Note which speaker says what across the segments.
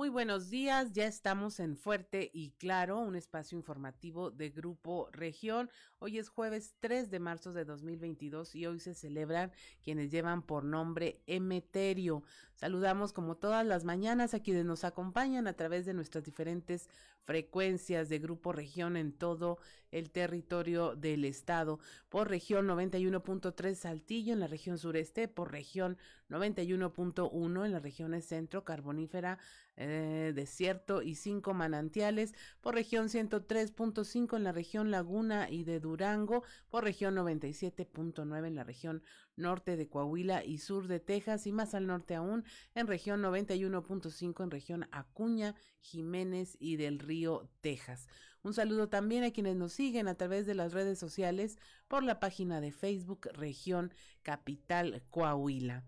Speaker 1: Muy buenos días, ya estamos en Fuerte y Claro, un espacio informativo de Grupo Región. Hoy es jueves 3 de marzo de 2022 y hoy se celebran quienes llevan por nombre Emeterio. Saludamos como todas las mañanas a quienes nos acompañan a través de nuestras diferentes frecuencias de Grupo Región en todo el territorio del estado. Por región 91.3 Saltillo en la región sureste, por región 91.1 en las regiones centro, carbonífera, eh, desierto y cinco manantiales, por región 103.5 en la región Laguna y de Durango, por región 97.9 en la región norte de Coahuila y sur de Texas y más al norte aún en región 91.5 en región Acuña, Jiménez y del Río, Texas. Un saludo también a quienes nos siguen a través de las redes sociales por la página de Facebook Región Capital Coahuila.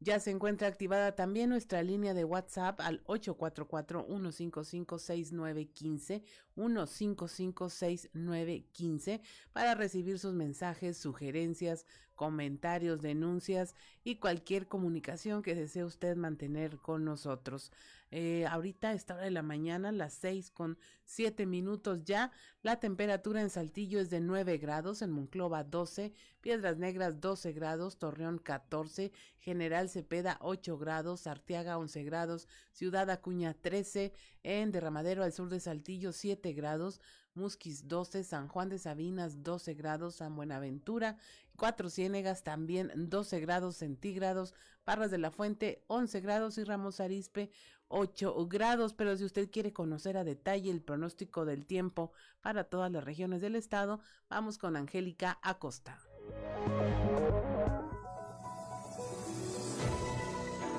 Speaker 1: Ya se encuentra activada también nuestra línea de WhatsApp al 844-155-6915, 155-6915, para recibir sus mensajes, sugerencias, comentarios, denuncias y cualquier comunicación que desee usted mantener con nosotros. Eh, ahorita, a esta hora de la mañana, las seis con siete minutos ya, la temperatura en Saltillo es de 9 grados, en Monclova 12, Piedras Negras 12 grados, Torreón 14, General Cepeda 8 grados, Arteaga 11 grados, Ciudad Acuña 13, en Derramadero al sur de Saltillo 7 grados, Musquis 12, San Juan de Sabinas 12 grados, San Buenaventura, Cuatro Ciénegas también 12 grados centígrados, Parras de la Fuente 11 grados y Ramos Arispe 8 grados, pero si usted quiere conocer a detalle el pronóstico del tiempo para todas las regiones del estado, vamos con Angélica Acosta.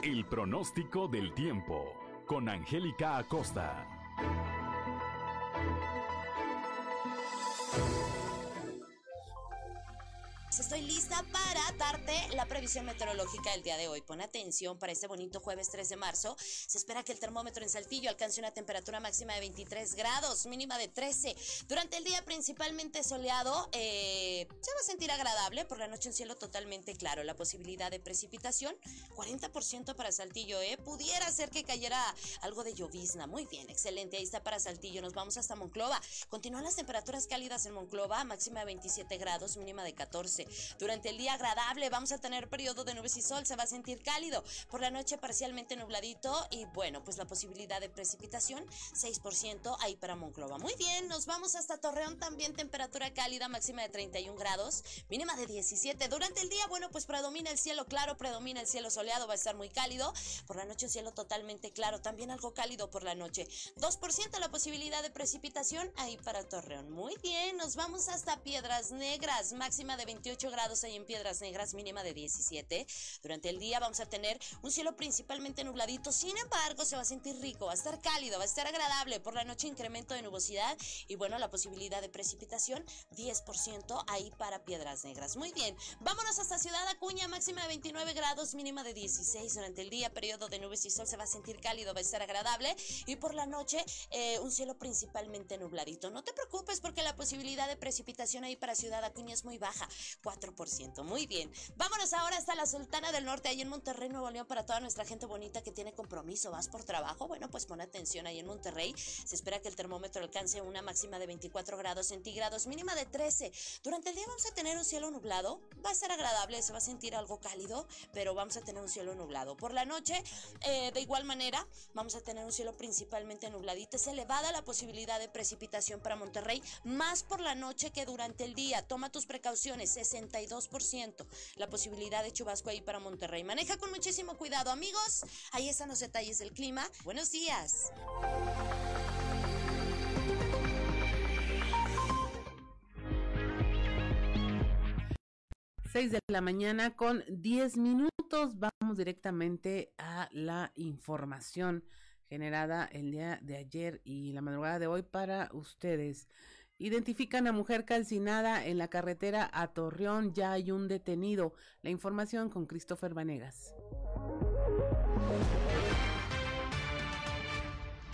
Speaker 2: El pronóstico del tiempo con Angélica Acosta.
Speaker 3: Estoy lista para darte la previsión meteorológica del día de hoy. Pon atención para este bonito jueves 3 de marzo. Se espera que el termómetro en Saltillo alcance una temperatura máxima de 23 grados, mínima de 13. Durante el día principalmente soleado, eh, se va a sentir agradable. Por la noche un cielo totalmente claro. La posibilidad de precipitación, 40% para Saltillo. ¿eh? Pudiera ser que cayera algo de llovizna. Muy bien, excelente. Ahí está para Saltillo. Nos vamos hasta Monclova. Continúan las temperaturas cálidas en Monclova, máxima de 27 grados, mínima de 14. Durante el día agradable vamos a tener periodo de nubes y sol, se va a sentir cálido. Por la noche parcialmente nubladito y bueno, pues la posibilidad de precipitación 6% ahí para Monclova. Muy bien, nos vamos hasta Torreón también temperatura cálida máxima de 31 grados, mínima de 17. Durante el día, bueno, pues predomina el cielo claro, predomina el cielo soleado, va a estar muy cálido. Por la noche un cielo totalmente claro, también algo cálido por la noche. 2% la posibilidad de precipitación ahí para Torreón. Muy bien, nos vamos hasta Piedras Negras, máxima de 28 grados ahí en Piedras Negras, mínima de 17. Durante el día vamos a tener un cielo principalmente nubladito, sin embargo se va a sentir rico, va a estar cálido, va a estar agradable. Por la noche incremento de nubosidad y bueno, la posibilidad de precipitación 10% ahí para Piedras Negras. Muy bien, vámonos hasta Ciudad Acuña, máxima de 29 grados, mínima de 16. Durante el día, periodo de nubes y sol se va a sentir cálido, va a estar agradable y por la noche eh, un cielo principalmente nubladito. No te preocupes porque la posibilidad de precipitación ahí para Ciudad Acuña es muy baja. 4%. Muy bien. Vámonos ahora hasta la Sultana del Norte, ahí en Monterrey, Nuevo León, para toda nuestra gente bonita que tiene compromiso. ¿Vas por trabajo? Bueno, pues pon atención ahí en Monterrey. Se espera que el termómetro alcance una máxima de 24 grados centígrados, mínima de 13. Durante el día vamos a tener un cielo nublado. Va a ser agradable, se va a sentir algo cálido, pero vamos a tener un cielo nublado. Por la noche, eh, de igual manera, vamos a tener un cielo principalmente nubladito. Es elevada la posibilidad de precipitación para Monterrey, más por la noche que durante el día. Toma tus precauciones. 62% la posibilidad de chubasco ahí para Monterrey. Maneja con muchísimo cuidado, amigos. Ahí están los detalles del clima. Buenos días.
Speaker 1: 6 de la mañana con 10 minutos. Vamos directamente a la información generada el día de ayer y la madrugada de hoy para ustedes. Identifican a mujer calcinada en la carretera a Torreón. Ya hay un detenido. La información con Christopher Vanegas.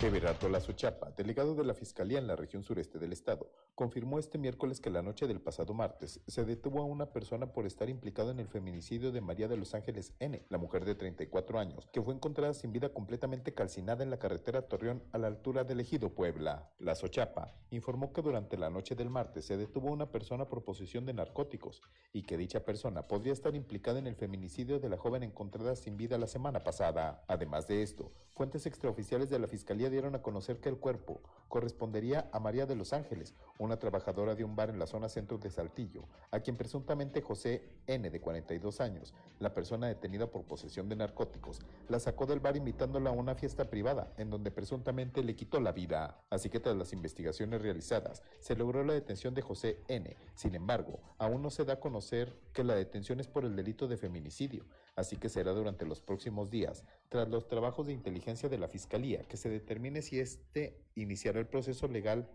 Speaker 4: Everardo Lazo Chapa, delegado de la Fiscalía en la región sureste del estado, confirmó este miércoles que la noche del pasado martes se detuvo a una persona por estar implicado en el feminicidio de María de los Ángeles N., la mujer de 34 años, que fue encontrada sin vida completamente calcinada en la carretera Torreón a la altura del Ejido Puebla. Lazo Chapa informó que durante la noche del martes se detuvo a una persona por posesión de narcóticos y que dicha persona podría estar implicada en el feminicidio de la joven encontrada sin vida la semana pasada. Además de esto, fuentes extraoficiales de la Fiscalía dieron a conocer que el cuerpo correspondería a María de los Ángeles, una trabajadora de un bar en la zona centro de Saltillo, a quien presuntamente José N., de 42 años, la persona detenida por posesión de narcóticos, la sacó del bar invitándola a una fiesta privada, en donde presuntamente le quitó la vida. Así que tras las investigaciones realizadas, se logró la detención de José N. Sin embargo, aún no se da a conocer que la detención es por el delito de feminicidio, así que será durante los próximos días, tras los trabajos de inteligencia de la Fiscalía, que se determine si éste iniciará el proceso legal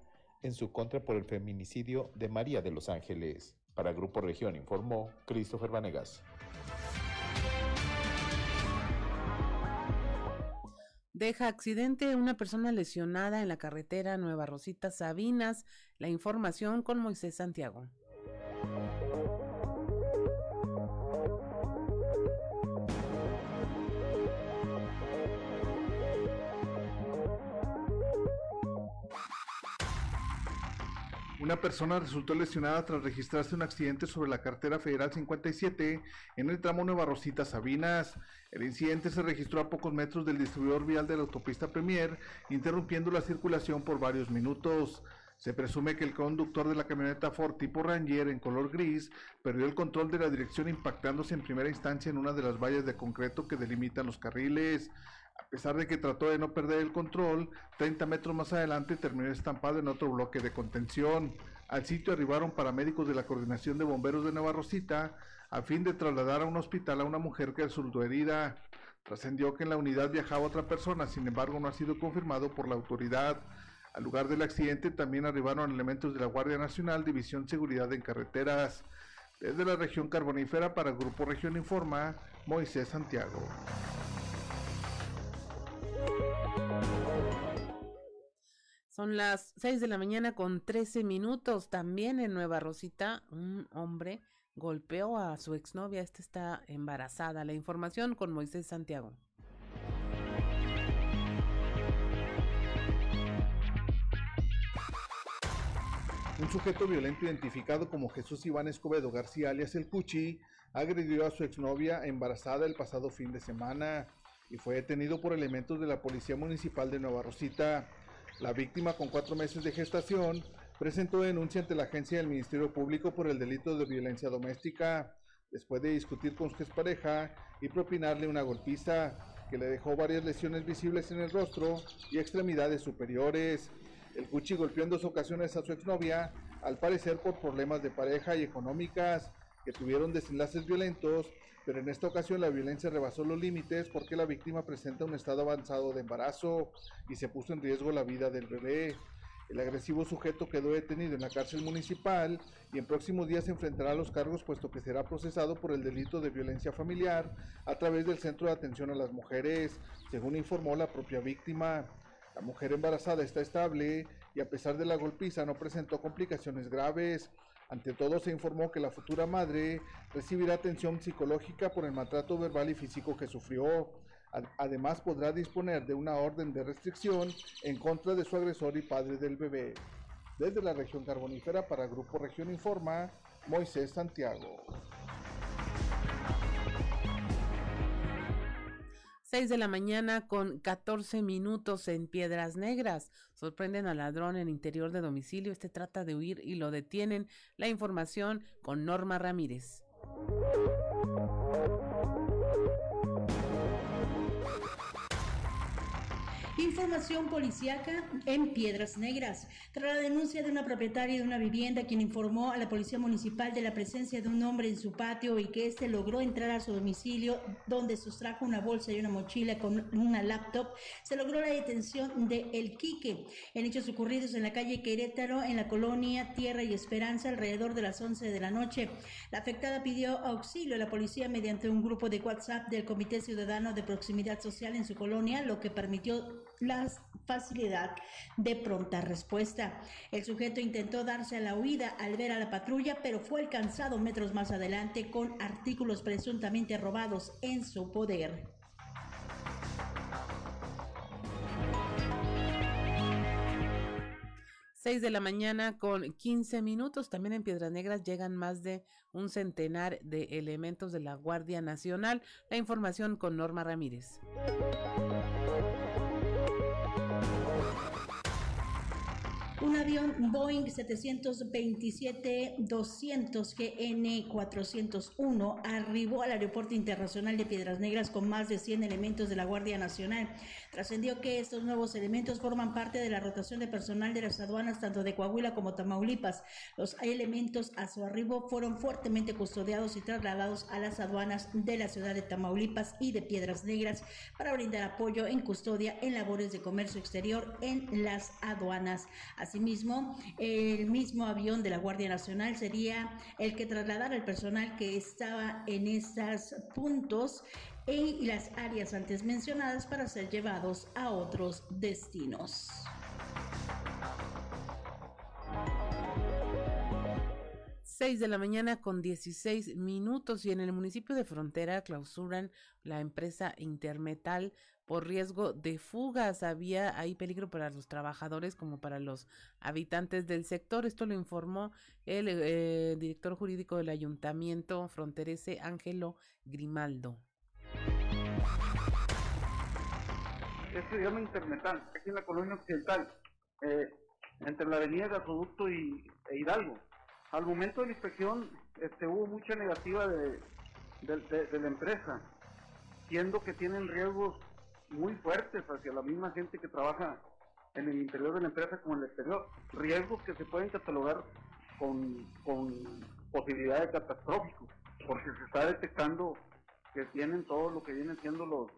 Speaker 4: en su contra por el feminicidio de María de los Ángeles. Para Grupo Región informó Christopher Vanegas.
Speaker 1: Deja accidente una persona lesionada en la carretera Nueva Rosita Sabinas. La información con Moisés Santiago.
Speaker 5: Una persona resultó lesionada tras registrarse un accidente sobre la carretera federal 57 en el tramo Nueva Rosita Sabinas. El incidente se registró a pocos metros del distribuidor vial de la autopista Premier, interrumpiendo la circulación por varios minutos. Se presume que el conductor de la camioneta Ford tipo Ranger en color gris perdió el control de la dirección impactándose en primera instancia en una de las vallas de concreto que delimitan los carriles. A pesar de que trató de no perder el control, 30 metros más adelante terminó estampado en otro bloque de contención. Al sitio arribaron paramédicos de la Coordinación de Bomberos de Nueva Rosita a fin de trasladar a un hospital a una mujer que resultó herida. Trascendió que en la unidad viajaba otra persona, sin embargo no ha sido confirmado por la autoridad. Al lugar del accidente también arribaron elementos de la Guardia Nacional, División Seguridad en Carreteras. Desde la región carbonífera para el Grupo Región Informa, Moisés Santiago.
Speaker 1: Son las 6 de la mañana con 13 minutos. También en Nueva Rosita, un hombre golpeó a su exnovia. Esta está embarazada. La información con Moisés Santiago.
Speaker 5: Un sujeto violento identificado como Jesús Iván Escobedo García, alias El Cuchi, agredió a su exnovia embarazada el pasado fin de semana y fue detenido por elementos de la Policía Municipal de Nueva Rosita. La víctima, con cuatro meses de gestación, presentó denuncia ante la agencia del Ministerio Público por el delito de violencia doméstica, después de discutir con su expareja y propinarle una golpiza que le dejó varias lesiones visibles en el rostro y extremidades superiores. El Cuchi golpeó en dos ocasiones a su exnovia, al parecer por problemas de pareja y económicas, que tuvieron desenlaces violentos pero en esta ocasión la violencia rebasó los límites porque la víctima presenta un estado avanzado de embarazo y se puso en riesgo la vida del bebé. El agresivo sujeto quedó detenido en la cárcel municipal y en próximos días se enfrentará a los cargos puesto que será procesado por el delito de violencia familiar a través del Centro de Atención a las Mujeres, según informó la propia víctima. La mujer embarazada está estable y a pesar de la golpiza no presentó complicaciones graves. Ante todo, se informó que la futura madre recibirá atención psicológica por el maltrato verbal y físico que sufrió. Además, podrá disponer de una orden de restricción en contra de su agresor y padre del bebé. Desde la región carbonífera para Grupo Región Informa, Moisés Santiago.
Speaker 1: 6 de la mañana con 14 minutos en Piedras Negras. Sorprenden al ladrón en interior de domicilio. Este trata de huir y lo detienen. La información con Norma Ramírez.
Speaker 6: Información policíaca en Piedras Negras. Tras la denuncia de una propietaria de una vivienda quien informó a la policía municipal de la presencia de un hombre en su patio y que éste logró entrar a su domicilio donde sustrajo una bolsa y una mochila con una laptop, se logró la detención de El Quique. En hechos ocurridos en la calle Querétaro, en la colonia Tierra y Esperanza, alrededor de las 11 de la noche. La afectada pidió auxilio a la policía mediante un grupo de WhatsApp del Comité Ciudadano de Proximidad Social en su colonia, lo que permitió facilidad de pronta respuesta. El sujeto intentó darse a la huida al ver a la patrulla, pero fue alcanzado metros más adelante con artículos presuntamente robados en su poder.
Speaker 1: 6 de la mañana con 15 minutos. También en Piedras Negras llegan más de un centenar de elementos de la Guardia Nacional. La información con Norma Ramírez.
Speaker 6: Un avión Boeing 727-200 GN401 arribó al Aeropuerto Internacional de Piedras Negras con más de 100 elementos de la Guardia Nacional. Trascendió que estos nuevos elementos forman parte de la rotación de personal de las aduanas tanto de Coahuila como Tamaulipas. Los elementos a su arribo fueron fuertemente custodiados y trasladados a las aduanas de la ciudad de Tamaulipas y de Piedras Negras para brindar apoyo en custodia en labores de comercio exterior en las aduanas. Asimismo, el mismo avión de la Guardia Nacional sería el que trasladara el personal que estaba en esos puntos y las áreas antes mencionadas para ser llevados a otros destinos.
Speaker 1: 6 de la mañana con 16 minutos y en el municipio de Frontera clausuran la empresa Intermetal por riesgo de fugas. Había ahí peligro para los trabajadores como para los habitantes del sector. Esto lo informó el eh, director jurídico del ayuntamiento fronterese Ángelo Grimaldo.
Speaker 7: Esto se llama Intermetal, aquí en la colonia occidental, eh, entre la avenida Gasoducto y e Hidalgo al momento de la inspección este, hubo mucha negativa de, la empresa, siendo que tienen riesgos muy fuertes hacia la misma gente que trabaja en el interior de la empresa como en el exterior, riesgos que se pueden catalogar con, con posibilidades catastróficos, porque se está detectando que tienen todo lo que vienen siendo los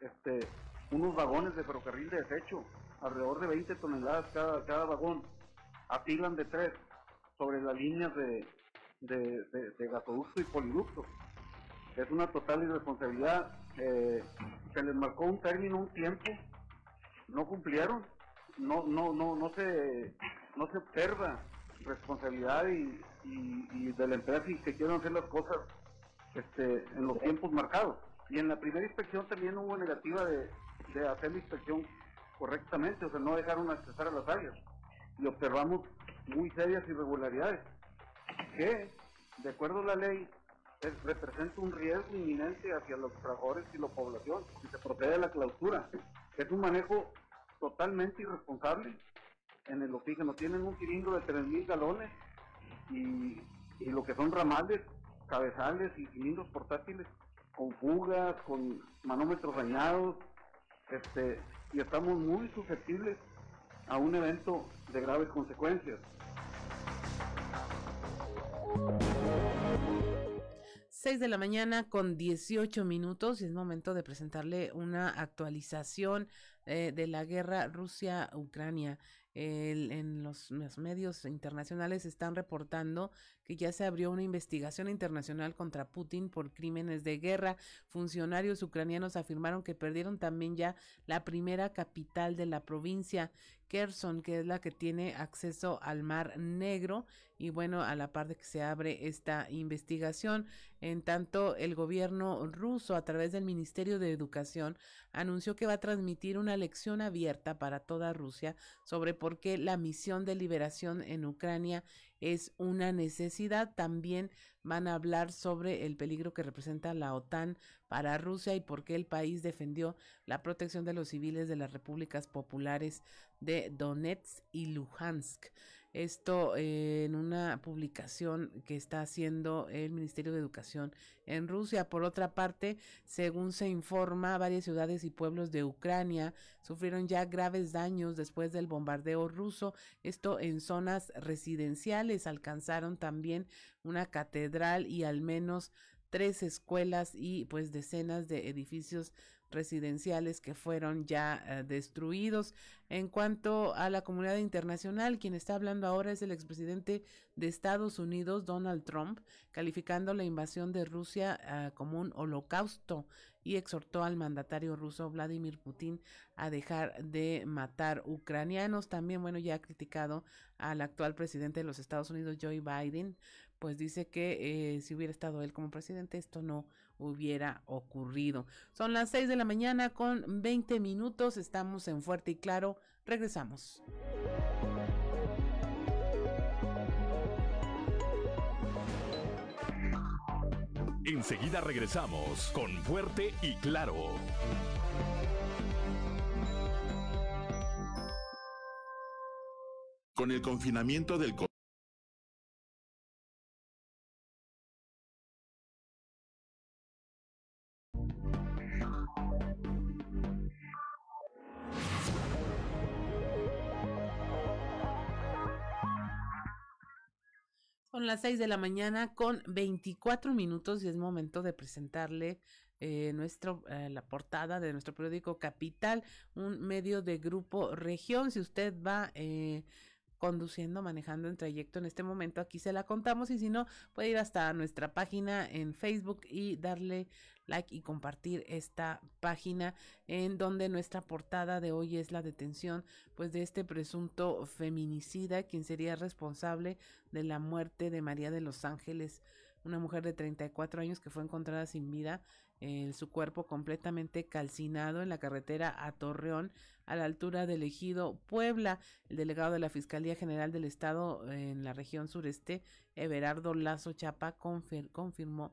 Speaker 7: este, unos vagones de ferrocarril de desecho, alrededor de 20 toneladas cada, cada vagón, apilan de tres, sobre las líneas de, de, gasoducto y poliducto. Es una total irresponsabilidad. Eh, se les marcó un término, un tiempo, no cumplieron, no, no, no, no se, no se observa responsabilidad y, y, de la empresa y que quieren hacer las cosas este, en los tiempos marcados. Y en la primera inspección también hubo negativa de, de hacer la inspección correctamente, o sea, no dejaron accesar a las áreas. Y observamos muy serias irregularidades, que, de acuerdo a la ley, representa un riesgo inminente hacia los trabajadores y la población, y se procede a la clausura. Es un manejo totalmente irresponsable en el oxígeno. Tienen un cilindro de 3.000 galones y, y lo que son ramales, cabezales y cilindros portátiles con fugas, con manómetros dañados, este, y estamos muy susceptibles a un evento de graves consecuencias.
Speaker 1: 6 de la mañana con 18 minutos y es momento de presentarle una actualización eh, de la guerra Rusia-Ucrania. en los, medios internacionales están reportando que ya se abrió una investigación internacional contra Putin por crímenes de guerra. Funcionarios ucranianos afirmaron que perdieron también ya la primera capital de la provincia Kherson, que es la que tiene acceso al Mar Negro. Y bueno, a la par de que se abre esta investigación, en tanto el gobierno ruso, a través del Ministerio de Educación, anunció que va a transmitir una lección abierta para toda Rusia sobre por qué la misión de liberación en Ucrania es una necesidad. También van a hablar sobre el peligro que representa la OTAN para Rusia y por qué el país defendió la protección de los civiles de las repúblicas populares de Donetsk y Luhansk. Esto eh, en una publicación que está haciendo el Ministerio de Educación en Rusia. Por otra parte, según se informa, varias ciudades y pueblos de Ucrania sufrieron ya graves daños después del bombardeo ruso. Esto en zonas residenciales. Alcanzaron también una catedral y al menos tres escuelas y pues decenas de edificios residenciales que fueron ya eh, destruidos. En cuanto a la comunidad internacional, quien está hablando ahora es el expresidente de Estados Unidos, Donald Trump, calificando la invasión de Rusia eh, como un holocausto y exhortó al mandatario ruso Vladimir Putin a dejar de matar ucranianos. También, bueno, ya ha criticado al actual presidente de los Estados Unidos, Joe Biden, pues dice que eh, si hubiera estado él como presidente, esto no hubiera ocurrido. Son las 6 de la mañana con 20 minutos, estamos en Fuerte y Claro, regresamos.
Speaker 2: Enseguida regresamos con Fuerte y Claro.
Speaker 8: Con el confinamiento del
Speaker 1: las 6 de la mañana con 24 minutos y es momento de presentarle eh, nuestro, eh, la portada de nuestro periódico Capital, un medio de grupo región. Si usted va eh, conduciendo, manejando en trayecto en este momento, aquí se la contamos y si no, puede ir hasta nuestra página en Facebook y darle like y compartir esta página en donde nuestra portada de hoy es la detención pues de este presunto feminicida quien sería responsable de la muerte de María de los Ángeles una mujer de 34 años que fue encontrada sin vida su cuerpo completamente calcinado en la carretera a Torreón, a la altura del ejido Puebla. El delegado de la Fiscalía General del Estado en la región sureste, Everardo Lazo Chapa, confirmó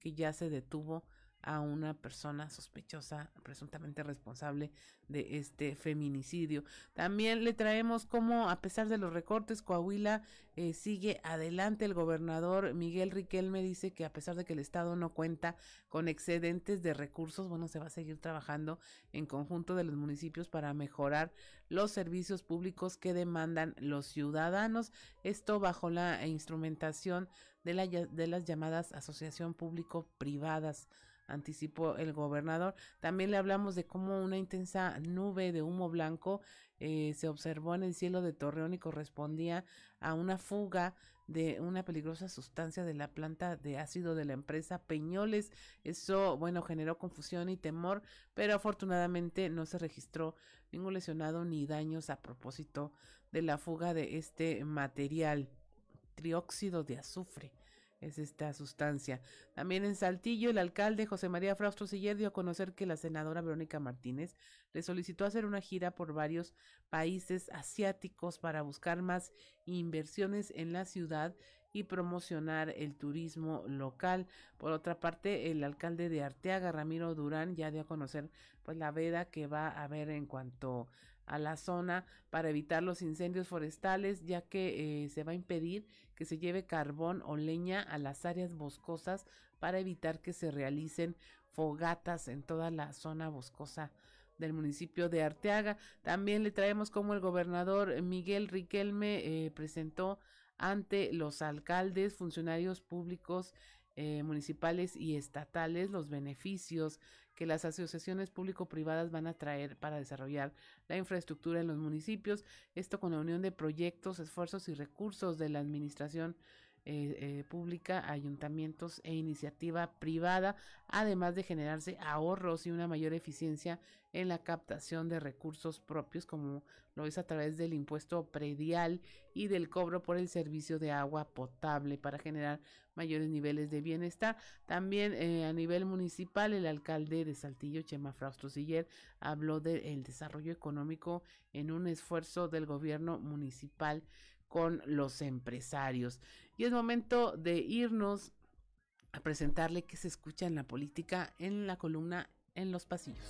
Speaker 1: que ya se detuvo a una persona sospechosa, presuntamente responsable de este feminicidio. También le traemos cómo, a pesar de los recortes, Coahuila eh, sigue adelante. El gobernador Miguel Riquelme dice que a pesar de que el Estado no cuenta con excedentes de recursos, bueno, se va a seguir trabajando en conjunto de los municipios para mejorar los servicios públicos que demandan los ciudadanos. Esto bajo la instrumentación de, la, de las llamadas asociación público-privadas anticipó el gobernador. También le hablamos de cómo una intensa nube de humo blanco eh, se observó en el cielo de Torreón y correspondía a una fuga de una peligrosa sustancia de la planta de ácido de la empresa Peñoles. Eso, bueno, generó confusión y temor, pero afortunadamente no se registró ningún lesionado ni daños a propósito de la fuga de este material, trióxido de azufre es esta sustancia. También en Saltillo, el alcalde José María Fraustro Siller dio a conocer que la senadora Verónica Martínez le solicitó hacer una gira por varios países asiáticos para buscar más inversiones en la ciudad y promocionar el turismo local. Por otra parte, el alcalde de Arteaga, Ramiro Durán, ya dio a conocer pues la veda que va a haber en cuanto a la zona para evitar los incendios forestales, ya que eh, se va a impedir que se lleve carbón o leña a las áreas boscosas para evitar que se realicen fogatas en toda la zona boscosa del municipio de Arteaga. También le traemos como el gobernador Miguel Riquelme eh, presentó ante los alcaldes, funcionarios públicos eh, municipales y estatales los beneficios que las asociaciones público-privadas van a traer para desarrollar la infraestructura en los municipios, esto con la unión de proyectos, esfuerzos y recursos de la administración eh, eh, pública, ayuntamientos e iniciativa privada, además de generarse ahorros y una mayor eficiencia en la captación de recursos propios, como lo es a través del impuesto predial y del cobro por el servicio de agua potable para generar mayores niveles de bienestar. También eh, a nivel municipal, el alcalde de Saltillo, Chema Fraustro Siller, habló del desarrollo económico en un esfuerzo del gobierno municipal con los empresarios. Y es momento de irnos a presentarle qué se escucha en la política en la columna En los pasillos.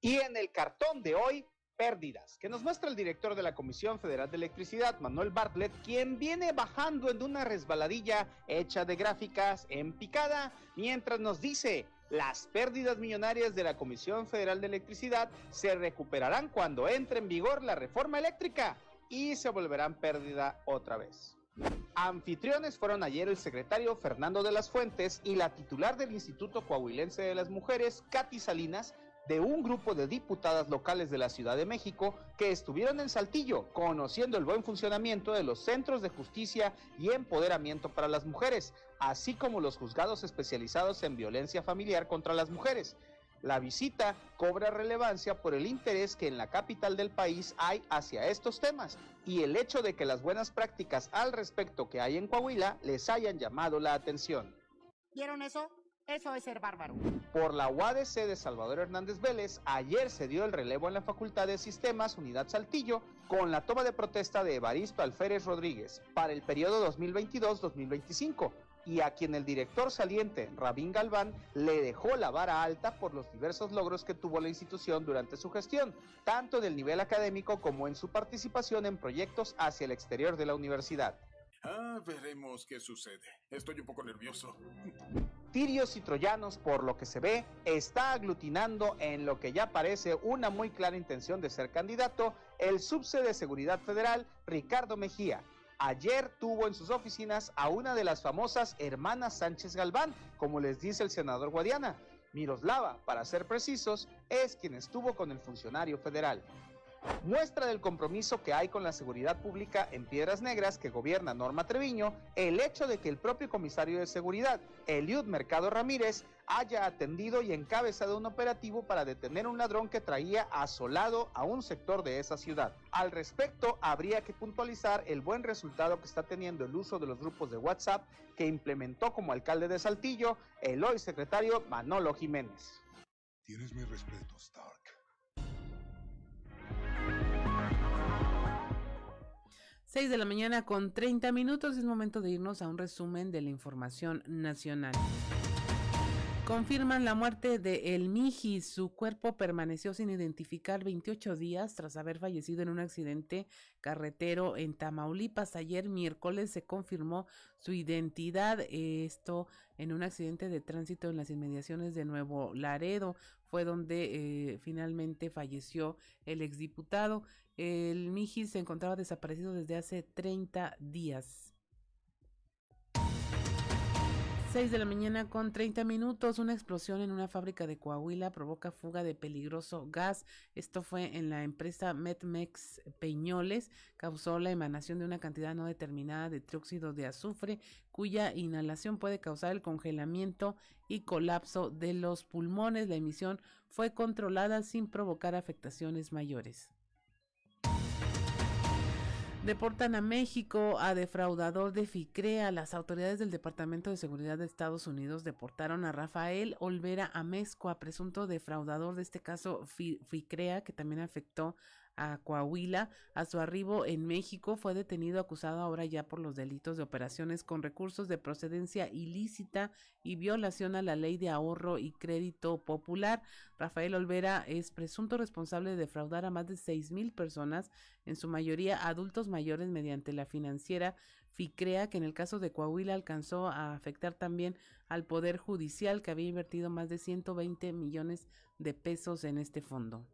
Speaker 9: Y en el cartón de hoy, pérdidas, que nos muestra el director de la Comisión Federal de Electricidad, Manuel Bartlett, quien viene bajando en una resbaladilla hecha de gráficas en picada, mientras nos dice Las pérdidas millonarias de la Comisión Federal de Electricidad se recuperarán cuando entre en vigor la reforma eléctrica y se volverán pérdida otra vez. Anfitriones fueron ayer el secretario Fernando de las Fuentes y la titular del Instituto Coahuilense de las Mujeres, Katy Salinas, de un grupo de diputadas locales de la Ciudad de México que estuvieron en Saltillo conociendo el buen funcionamiento de los centros de justicia y empoderamiento para las mujeres, así como los juzgados especializados en violencia familiar contra las mujeres. La visita cobra relevancia por el interés que en la capital del país hay hacia estos temas y el hecho de que las buenas prácticas al respecto que hay en Coahuila les hayan llamado la atención.
Speaker 8: ¿Vieron eso? Eso es ser bárbaro.
Speaker 9: Por la UADC de Salvador Hernández Vélez, ayer se dio el relevo en la Facultad de Sistemas Unidad Saltillo con la toma de protesta de Evaristo Alférez Rodríguez para el periodo 2022-2025 y a quien el director saliente, Rabín Galván, le dejó la vara alta por los diversos logros que tuvo la institución durante su gestión, tanto en el nivel académico como en su participación en proyectos hacia el exterior de la universidad.
Speaker 10: Ah, veremos qué sucede. Estoy un poco nervioso.
Speaker 9: Tirios y troyanos, por lo que se ve, está aglutinando en lo que ya parece una muy clara intención de ser candidato el subse de Seguridad Federal, Ricardo Mejía. Ayer tuvo en sus oficinas a una de las famosas hermanas Sánchez Galván, como les dice el senador Guadiana. Miroslava, para ser precisos, es quien estuvo con el funcionario federal. Muestra del compromiso que hay con la seguridad pública en Piedras Negras que gobierna Norma Treviño, el hecho de que el propio comisario de seguridad, Eliud Mercado Ramírez, haya atendido y encabezado un operativo para detener un ladrón que traía asolado a un sector de esa ciudad. Al respecto, habría que puntualizar el buen resultado que está teniendo el uso de los grupos de WhatsApp que implementó como alcalde de Saltillo el hoy secretario Manolo Jiménez.
Speaker 10: Tienes mi respeto, Stark.
Speaker 1: 6 de la mañana con 30 minutos es momento de irnos a un resumen de la información nacional. Confirman la muerte de El Miji. Su cuerpo permaneció sin identificar 28 días tras haber fallecido en un accidente carretero en Tamaulipas. Ayer miércoles se confirmó su identidad. Esto en un accidente de tránsito en las inmediaciones de Nuevo Laredo. Fue donde eh, finalmente falleció el exdiputado. El Miji se encontraba desaparecido desde hace 30 días. 6 de la mañana con 30 minutos, una explosión en una fábrica de Coahuila provoca fuga de peligroso gas. Esto fue en la empresa Metmex Peñoles, causó la emanación de una cantidad no determinada de trióxido de azufre, cuya inhalación puede causar el congelamiento y colapso de los pulmones. La emisión fue controlada sin provocar afectaciones mayores. Deportan a México a defraudador de FICREA. Las autoridades del Departamento de Seguridad de Estados Unidos deportaron a Rafael Olvera Amezcua, presunto defraudador de este caso FICREA, que también afectó a Coahuila. A su arribo en México fue detenido acusado ahora ya por los delitos de operaciones con recursos de procedencia ilícita y violación a la ley de ahorro y crédito popular. Rafael Olvera es presunto responsable de defraudar a más de seis mil personas, en su mayoría adultos mayores mediante la financiera FICREA, que en el caso de Coahuila alcanzó a afectar también al Poder Judicial, que había invertido más de 120 millones de pesos en este fondo.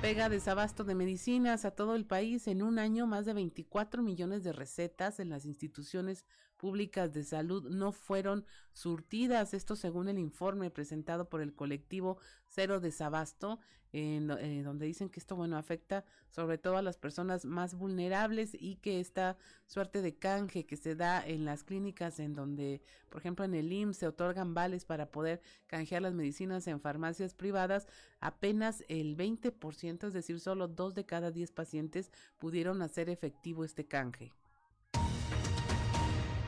Speaker 1: Pega desabasto de medicinas a todo el país. En un año, más de 24 millones de recetas en las instituciones públicas de salud no fueron surtidas. Esto según el informe presentado por el colectivo Cero Desabasto, en, eh, donde dicen que esto, bueno, afecta sobre todo a las personas más vulnerables y que esta suerte de canje que se da en las clínicas en donde, por ejemplo, en el IMSS se otorgan vales para poder canjear las medicinas en farmacias privadas, apenas el 20%, es decir, solo dos de cada diez pacientes pudieron hacer efectivo este canje.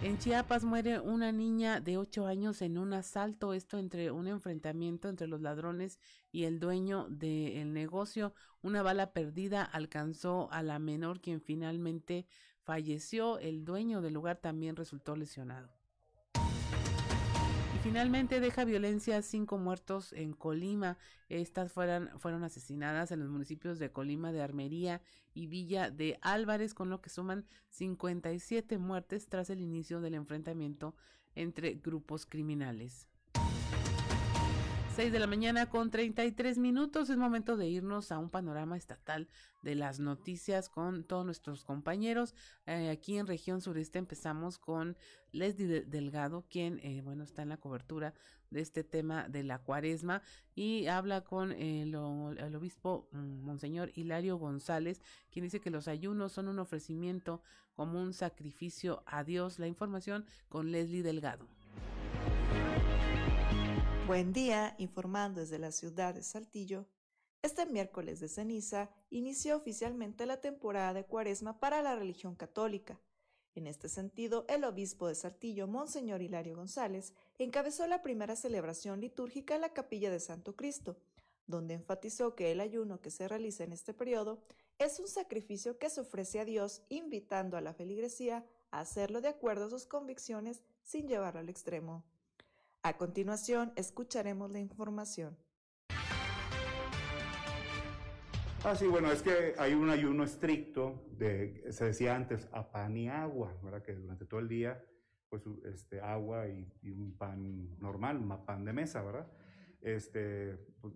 Speaker 1: En Chiapas muere una niña de 8 años en un asalto, esto entre un enfrentamiento entre los ladrones y el dueño del negocio. Una bala perdida alcanzó a la menor quien finalmente falleció. El dueño del lugar también resultó lesionado. Finalmente deja violencia a cinco muertos en Colima. Estas fueron, fueron asesinadas en los municipios de Colima de Armería y Villa de Álvarez, con lo que suman 57 muertes tras el inicio del enfrentamiento entre grupos criminales. 6 de la mañana con 33 minutos. Es momento de irnos a un panorama estatal de las noticias con todos nuestros compañeros. Eh, aquí en región sureste empezamos con Leslie Delgado, quien, eh, bueno, está en la cobertura de este tema de la cuaresma y habla con el, obispo mm, Monseñor Hilario González, quien dice que los ayunos son un ofrecimiento como un sacrificio a Dios. La información con Leslie Delgado.
Speaker 11: Buen día, informando desde la ciudad de Saltillo. Este miércoles de ceniza inició oficialmente la temporada de cuaresma para la religión católica. En este sentido, el obispo de Saltillo, Monseñor Hilario González, encabezó la primera celebración litúrgica en la capilla de Santo Cristo, donde enfatizó que el ayuno que se realiza en este periodo es un sacrificio que se ofrece a Dios, invitando a la feligresía a hacerlo de acuerdo a sus convicciones sin llevarlo al extremo. A continuación, escucharemos la información.
Speaker 12: Ah, sí, bueno, es que hay un ayuno estricto, de, se decía antes, a pan y agua, ¿verdad? Que durante todo el día, pues, este, agua y, un pan normal, un pan de mesa, ¿verdad? Este, pues,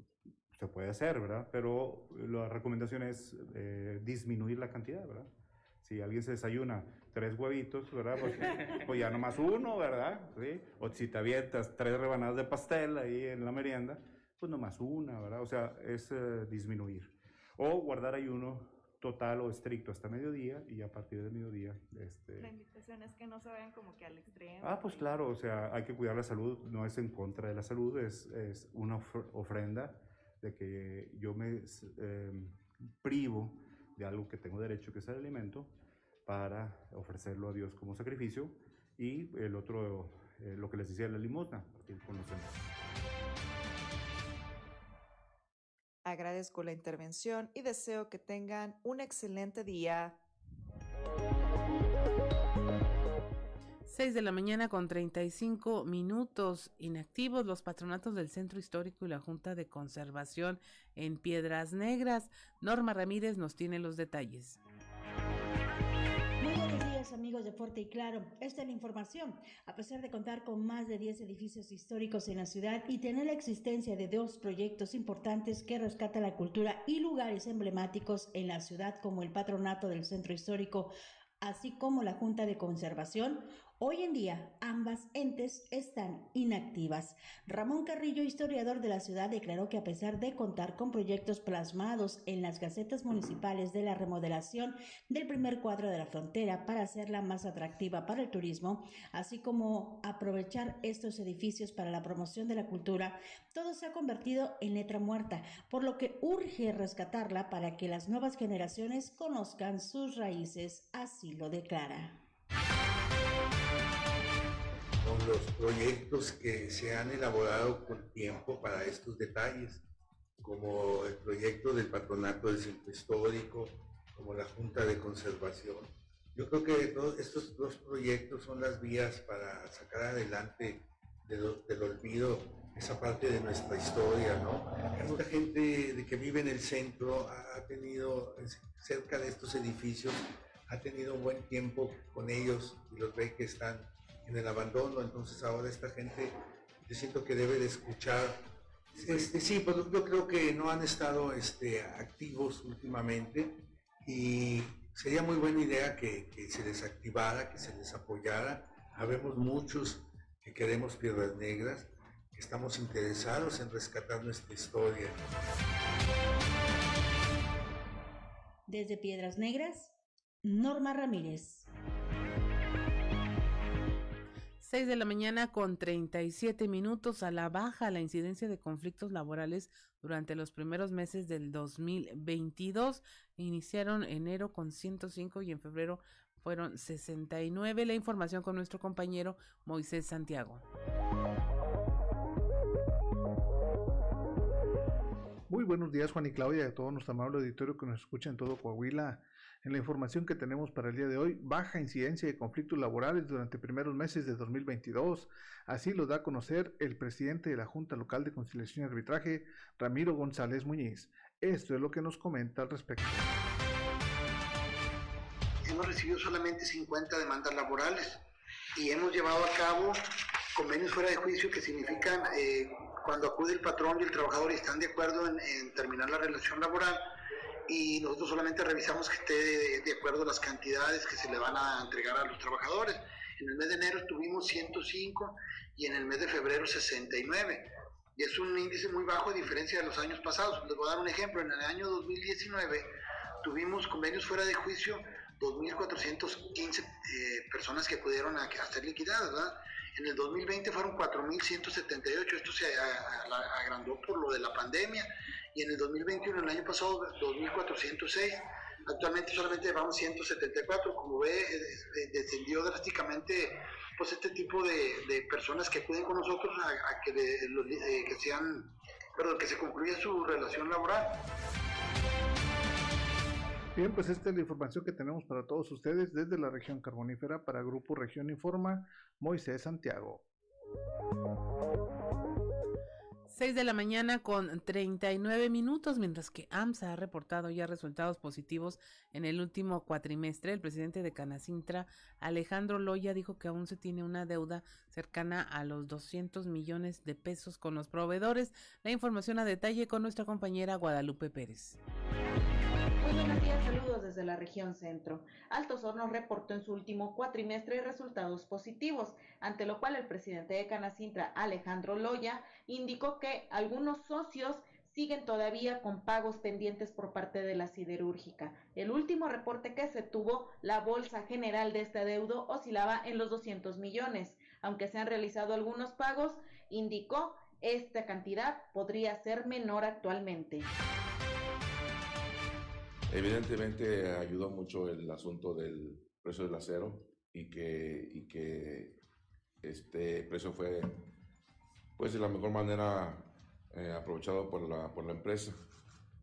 Speaker 12: se puede hacer, ¿verdad? Pero la recomendación es eh, disminuir la cantidad, ¿verdad? Si alguien se desayuna tres huevitos, ¿verdad? Pues, pues, ya nomás uno, ¿verdad? ¿Sí? O si te avientas tres rebanadas de pastel ahí en la merienda, pues nomás una, ¿verdad? O sea, es eh, disminuir. O guardar ayuno total o estricto hasta mediodía y a partir del mediodía. Este...
Speaker 11: La invitación es que no se vayan como que al extremo.
Speaker 12: Ah, pues claro, o sea, hay que cuidar la salud, no es en contra de la salud, es, es una ofrenda de que yo me eh, privo de algo que tengo derecho, que es el alimento, para ofrecerlo a Dios como sacrificio. Y el otro, eh, lo que les decía, la limosna, con los
Speaker 11: Agradezco la intervención y deseo que tengan un excelente día.
Speaker 1: 6 de la mañana con 35 minutos inactivos los patronatos del Centro Histórico y la Junta de Conservación en Piedras Negras. Norma Ramírez nos tiene los detalles.
Speaker 6: Muy buenos días amigos de Fuerte y Claro. Esta es la información. A pesar de contar con más de 10 edificios históricos en la ciudad y tener la existencia de dos proyectos importantes que rescatan la cultura y lugares emblemáticos en la ciudad como el patronato del Centro Histórico así como la Junta de Conservación, Hoy en día, ambas entes están inactivas. Ramón Carrillo, historiador de la ciudad, declaró que a pesar de contar con proyectos plasmados en las gacetas municipales de la remodelación del primer cuadro de la frontera para hacerla más atractiva para el turismo, así como aprovechar estos edificios para la promoción de la cultura, todo se ha convertido en letra muerta, por lo que urge rescatarla para que las nuevas generaciones conozcan sus raíces, así lo declara
Speaker 13: los proyectos que se han elaborado con tiempo para estos detalles, como el proyecto del Patronato del Centro Histórico, como la Junta de Conservación. Yo creo que todos estos dos proyectos son las vías para sacar adelante del olvido esa parte de nuestra historia, ¿no? Mucha gente de que vive en el centro ha tenido, cerca de estos edificios, ha tenido un buen tiempo con ellos y los ve que están en el abandono, entonces ahora esta gente, yo siento que debe de escuchar. Este, sí, pues yo creo que no han estado este, activos últimamente y sería muy buena idea que, se les activara, que se les apoyara. Habemos muchos que queremos Piedras Negras, que estamos interesados en rescatar nuestra historia.
Speaker 6: Desde Piedras Negras, Norma Ramírez.
Speaker 1: 6 de la mañana con 37 minutos a la baja la incidencia de conflictos laborales durante los primeros meses del 2022. Iniciaron enero con 105 y en febrero fueron 69. La información con nuestro compañero Moisés Santiago.
Speaker 5: Muy buenos días Juan y Claudia y a todo nuestro amable auditorio que nos escucha en todo Coahuila. En la información que tenemos para el día de hoy, baja incidencia de conflictos laborales durante primeros meses de 2022. Así lo da a conocer el presidente de la Junta Local de Conciliación y Arbitraje, Ramiro González Muñiz. Esto es lo que nos comenta al respecto.
Speaker 14: Hemos recibido solamente 50 demandas laborales y hemos llevado a cabo convenios fuera de juicio que significan eh, cuando acude el patrón y el trabajador y están de acuerdo en, terminar la relación laboral y nosotros solamente revisamos que esté de, acuerdo las cantidades que se le van a entregar a los trabajadores. En el mes de enero tuvimos 105 y en el mes de febrero 69. Y es un índice muy bajo a diferencia de los años pasados. Les voy a dar un ejemplo. En el año 2019 tuvimos convenios fuera de juicio 2.415 eh, personas que pudieron a, a ser liquidadas, ¿verdad? En el 2020 fueron 4.178, esto se agrandó por lo de la pandemia, y en el 2021, el año pasado, 2.406. Actualmente solamente llevamos 174, como ve, eh, eh, descendió drásticamente pues este tipo de, personas que acuden con nosotros a, eh, que sean, perdón, que se concluya su relación laboral.
Speaker 5: Bien, pues esta es la información que tenemos para todos ustedes desde la región carbonífera para Grupo Región Informa, Moisés Santiago.
Speaker 1: 6 de la mañana con 39 minutos, mientras que AMSA ha reportado ya resultados positivos en el último cuatrimestre. El presidente de Canacintra, Alejandro Loya, dijo que aún se tiene una deuda cercana a los 200 millones de pesos con los proveedores. La información a detalle con nuestra compañera Guadalupe Pérez.
Speaker 15: Muy buenos días, saludos desde la región centro. Altos Hornos reportó en su último cuatrimestre resultados positivos, ante lo cual el presidente de Canacintra, Alejandro Loya, indicó que algunos socios siguen todavía con pagos pendientes por parte de la siderúrgica. El último reporte que se tuvo, la bolsa general de este adeudo oscilaba en los 200 millones. Aunque se han realizado algunos pagos, indicó esta cantidad podría ser menor actualmente.
Speaker 16: Evidentemente ayudó mucho el asunto del precio del acero y que, y que este precio fue pues de la mejor manera eh, aprovechado por la, por la empresa.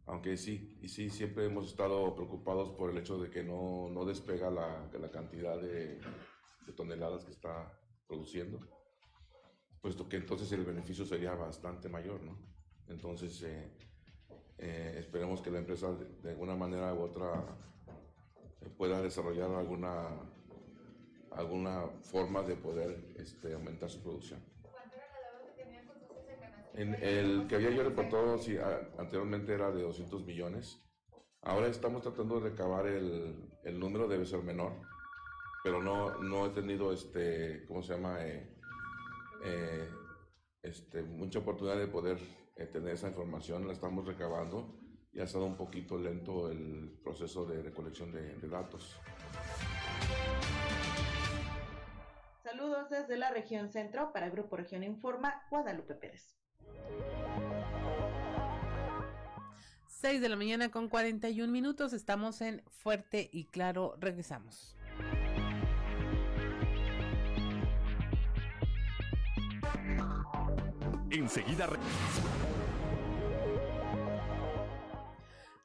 Speaker 16: Aunque sí, y sí, siempre hemos estado preocupados por el hecho de que no, no despega la, la cantidad de, toneladas que está produciendo, puesto que entonces el beneficio sería bastante mayor, ¿no? Entonces, eh, eh, esperemos que la empresa de, alguna manera u otra eh, pueda desarrollar alguna, alguna forma de poder este, aumentar su producción. En el que había yo reportado sí, anteriormente era de 200 millones. Ahora estamos tratando de recabar el, el número, debe ser menor, pero no, no he tenido, este, ¿cómo se llama? Eh, este, mucha oportunidad de poder eh, tener esa información, la estamos recabando y ha estado un poquito lento el proceso de recolección de, de datos.
Speaker 15: Saludos desde la región centro para Grupo Región Informa, Guadalupe Pérez.
Speaker 1: 6 de la mañana con 41 minutos, estamos en Fuerte y Claro, regresamos.
Speaker 2: Enseguida.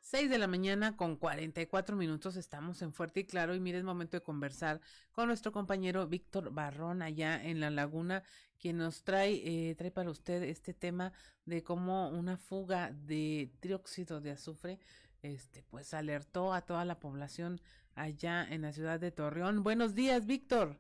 Speaker 1: 6 de la mañana con 44 minutos estamos en Fuerte y Claro y mire es momento de conversar con nuestro compañero Víctor Barrón allá en La Laguna, quien nos trae, eh, trae para usted este tema de cómo una fuga de trióxido de azufre este pues alertó a toda la población allá en la ciudad de Torreón. Buenos días, Víctor.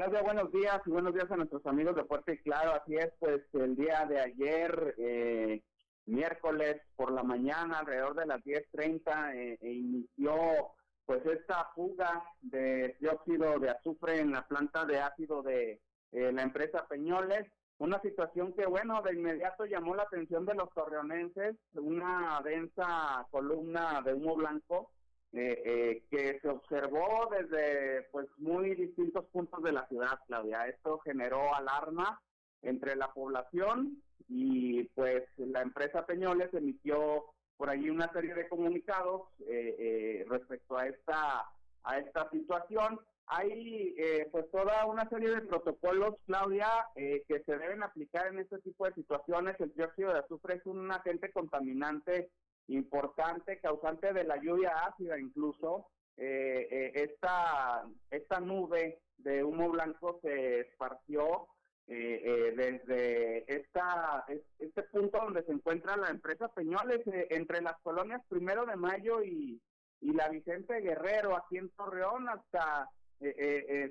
Speaker 17: Claudia, buenos días y buenos días a nuestros amigos de Fuerte y Claro. Así es, pues el día de ayer eh, miércoles por la mañana, alrededor de las 10.30, eh, e inició pues esta fuga de dióxido de azufre en la planta de ácido de eh, la empresa Peñoles. Una situación que, bueno, de inmediato llamó la atención de los torreonenses, una densa columna de humo blanco eh, eh, que se observó desde pues muy distintos puntos de la ciudad, Claudia. Esto generó alarma entre la población y pues la empresa Peñoles emitió por allí una serie de comunicados eh, eh, respecto a esta a esta situación. Hay eh, pues toda una serie de protocolos, Claudia, que se deben aplicar en este tipo de situaciones. El dióxido de azufre es un agente contaminante importante, causante de la lluvia ácida incluso. esta, esta nube de humo blanco se esparció eh, eh, desde esta, este punto donde se encuentra la empresa Peñoles, eh, entre las colonias Primero de Mayo y, y la Vicente Guerrero, aquí en Torreón, hasta,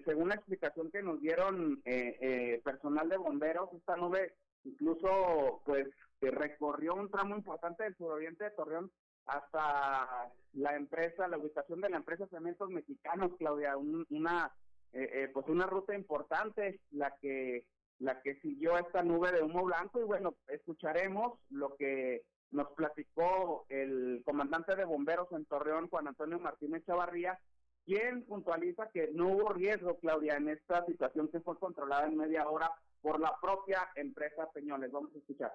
Speaker 17: según la explicación que nos dieron personal de bomberos, esta nube incluso pues recorrió un tramo importante del suroriente de Torreón hasta la empresa, la ubicación de la empresa Cementos Mexicanos, Claudia, una eh, eh, pues una ruta importante la que la que siguió esta nube de humo blanco. Y bueno escucharemos lo que nos platicó el comandante de bomberos en Torreón Juan Antonio Martínez Chavarría quien puntualiza que no hubo riesgo Claudia en esta situación que fue controlada en media hora por la propia empresa Peñoles. Vamos a escuchar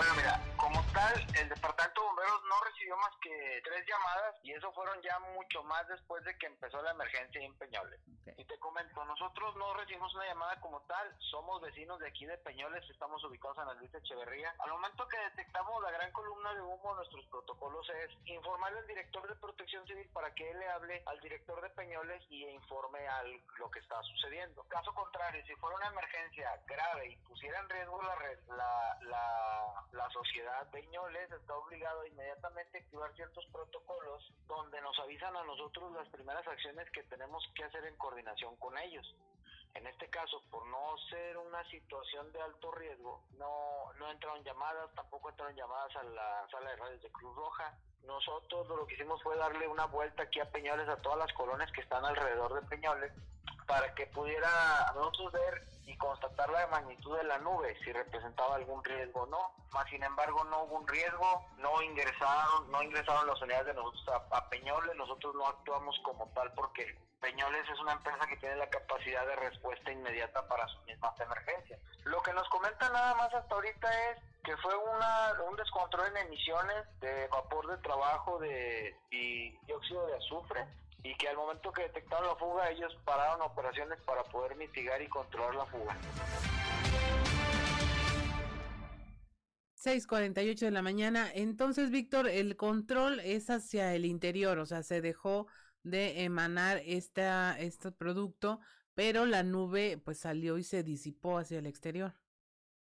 Speaker 18: bueno, mira, como tal, el departamento de bomberos no recibió más que tres llamadas y eso fueron ya mucho más después de que empezó la emergencia en Peñoles. Y te comento, nosotros no recibimos una llamada como tal, somos vecinos de aquí de Peñoles, estamos ubicados en la Luis Echeverría. Al momento que detectamos la gran columna de humo, nuestros protocolos es informarle al director de protección civil para que él le hable al director de Peñoles y informe a lo que está sucediendo. Caso contrario, si fuera una emergencia grave y pusiera en riesgo la, la, la la sociedad Peñoles está obligado a inmediatamente activar ciertos protocolos donde nos avisan a nosotros las primeras acciones que tenemos que hacer en coordinación con ellos. En este caso, por no ser una situación de alto riesgo, no, no entraron llamadas, tampoco entraron llamadas a la sala de radios de Cruz Roja. Nosotros lo que hicimos fue darle una vuelta aquí a Peñoles, a todas las colonias que están alrededor de Peñoles, para que pudiera nosotros ver y constatar la magnitud de la nube, si representaba algún riesgo o no. Más sin embargo, no hubo un riesgo, no ingresaron, no ingresaron las unidades de nosotros a, Peñoles, nosotros no actuamos como tal porque Peñoles es una empresa que tiene la capacidad de respuesta inmediata para sus mismas emergencias. Lo que nos comenta nada más hasta ahorita es que fue una, un descontrol en emisiones de vapor de trabajo de, y dióxido de azufre y que al momento que detectaron la fuga ellos pararon operaciones para poder mitigar y controlar la fuga.
Speaker 1: 6:48 de la mañana. Entonces, Víctor, el control es hacia el interior, o sea, se dejó de emanar esta, este producto, pero la nube pues salió y se disipó hacia el exterior.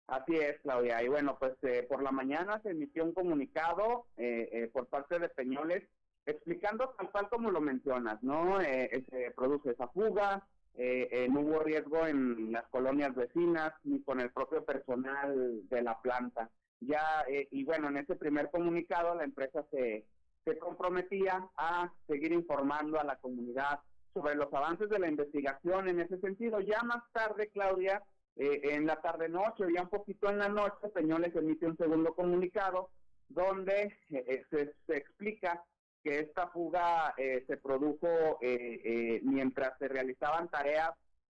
Speaker 17: Así es, Claudia. Y bueno, pues eh, por la mañana se emitió un comunicado eh, eh, por parte de Peñoles explicando tal cual como lo mencionas, ¿no? Eh, se produce esa fuga, eh, eh, no hubo riesgo en las colonias vecinas ni con el propio personal de la planta. Ya, y bueno, en ese primer comunicado la empresa se, se comprometía a seguir informando a la comunidad sobre los avances de la investigación en ese sentido. Ya más tarde, Claudia, en la tarde-noche, ya un poquito en la noche, Peñoles emite un segundo comunicado donde se, se explica que esta fuga eh, se produjo eh, eh, mientras se realizaban tareas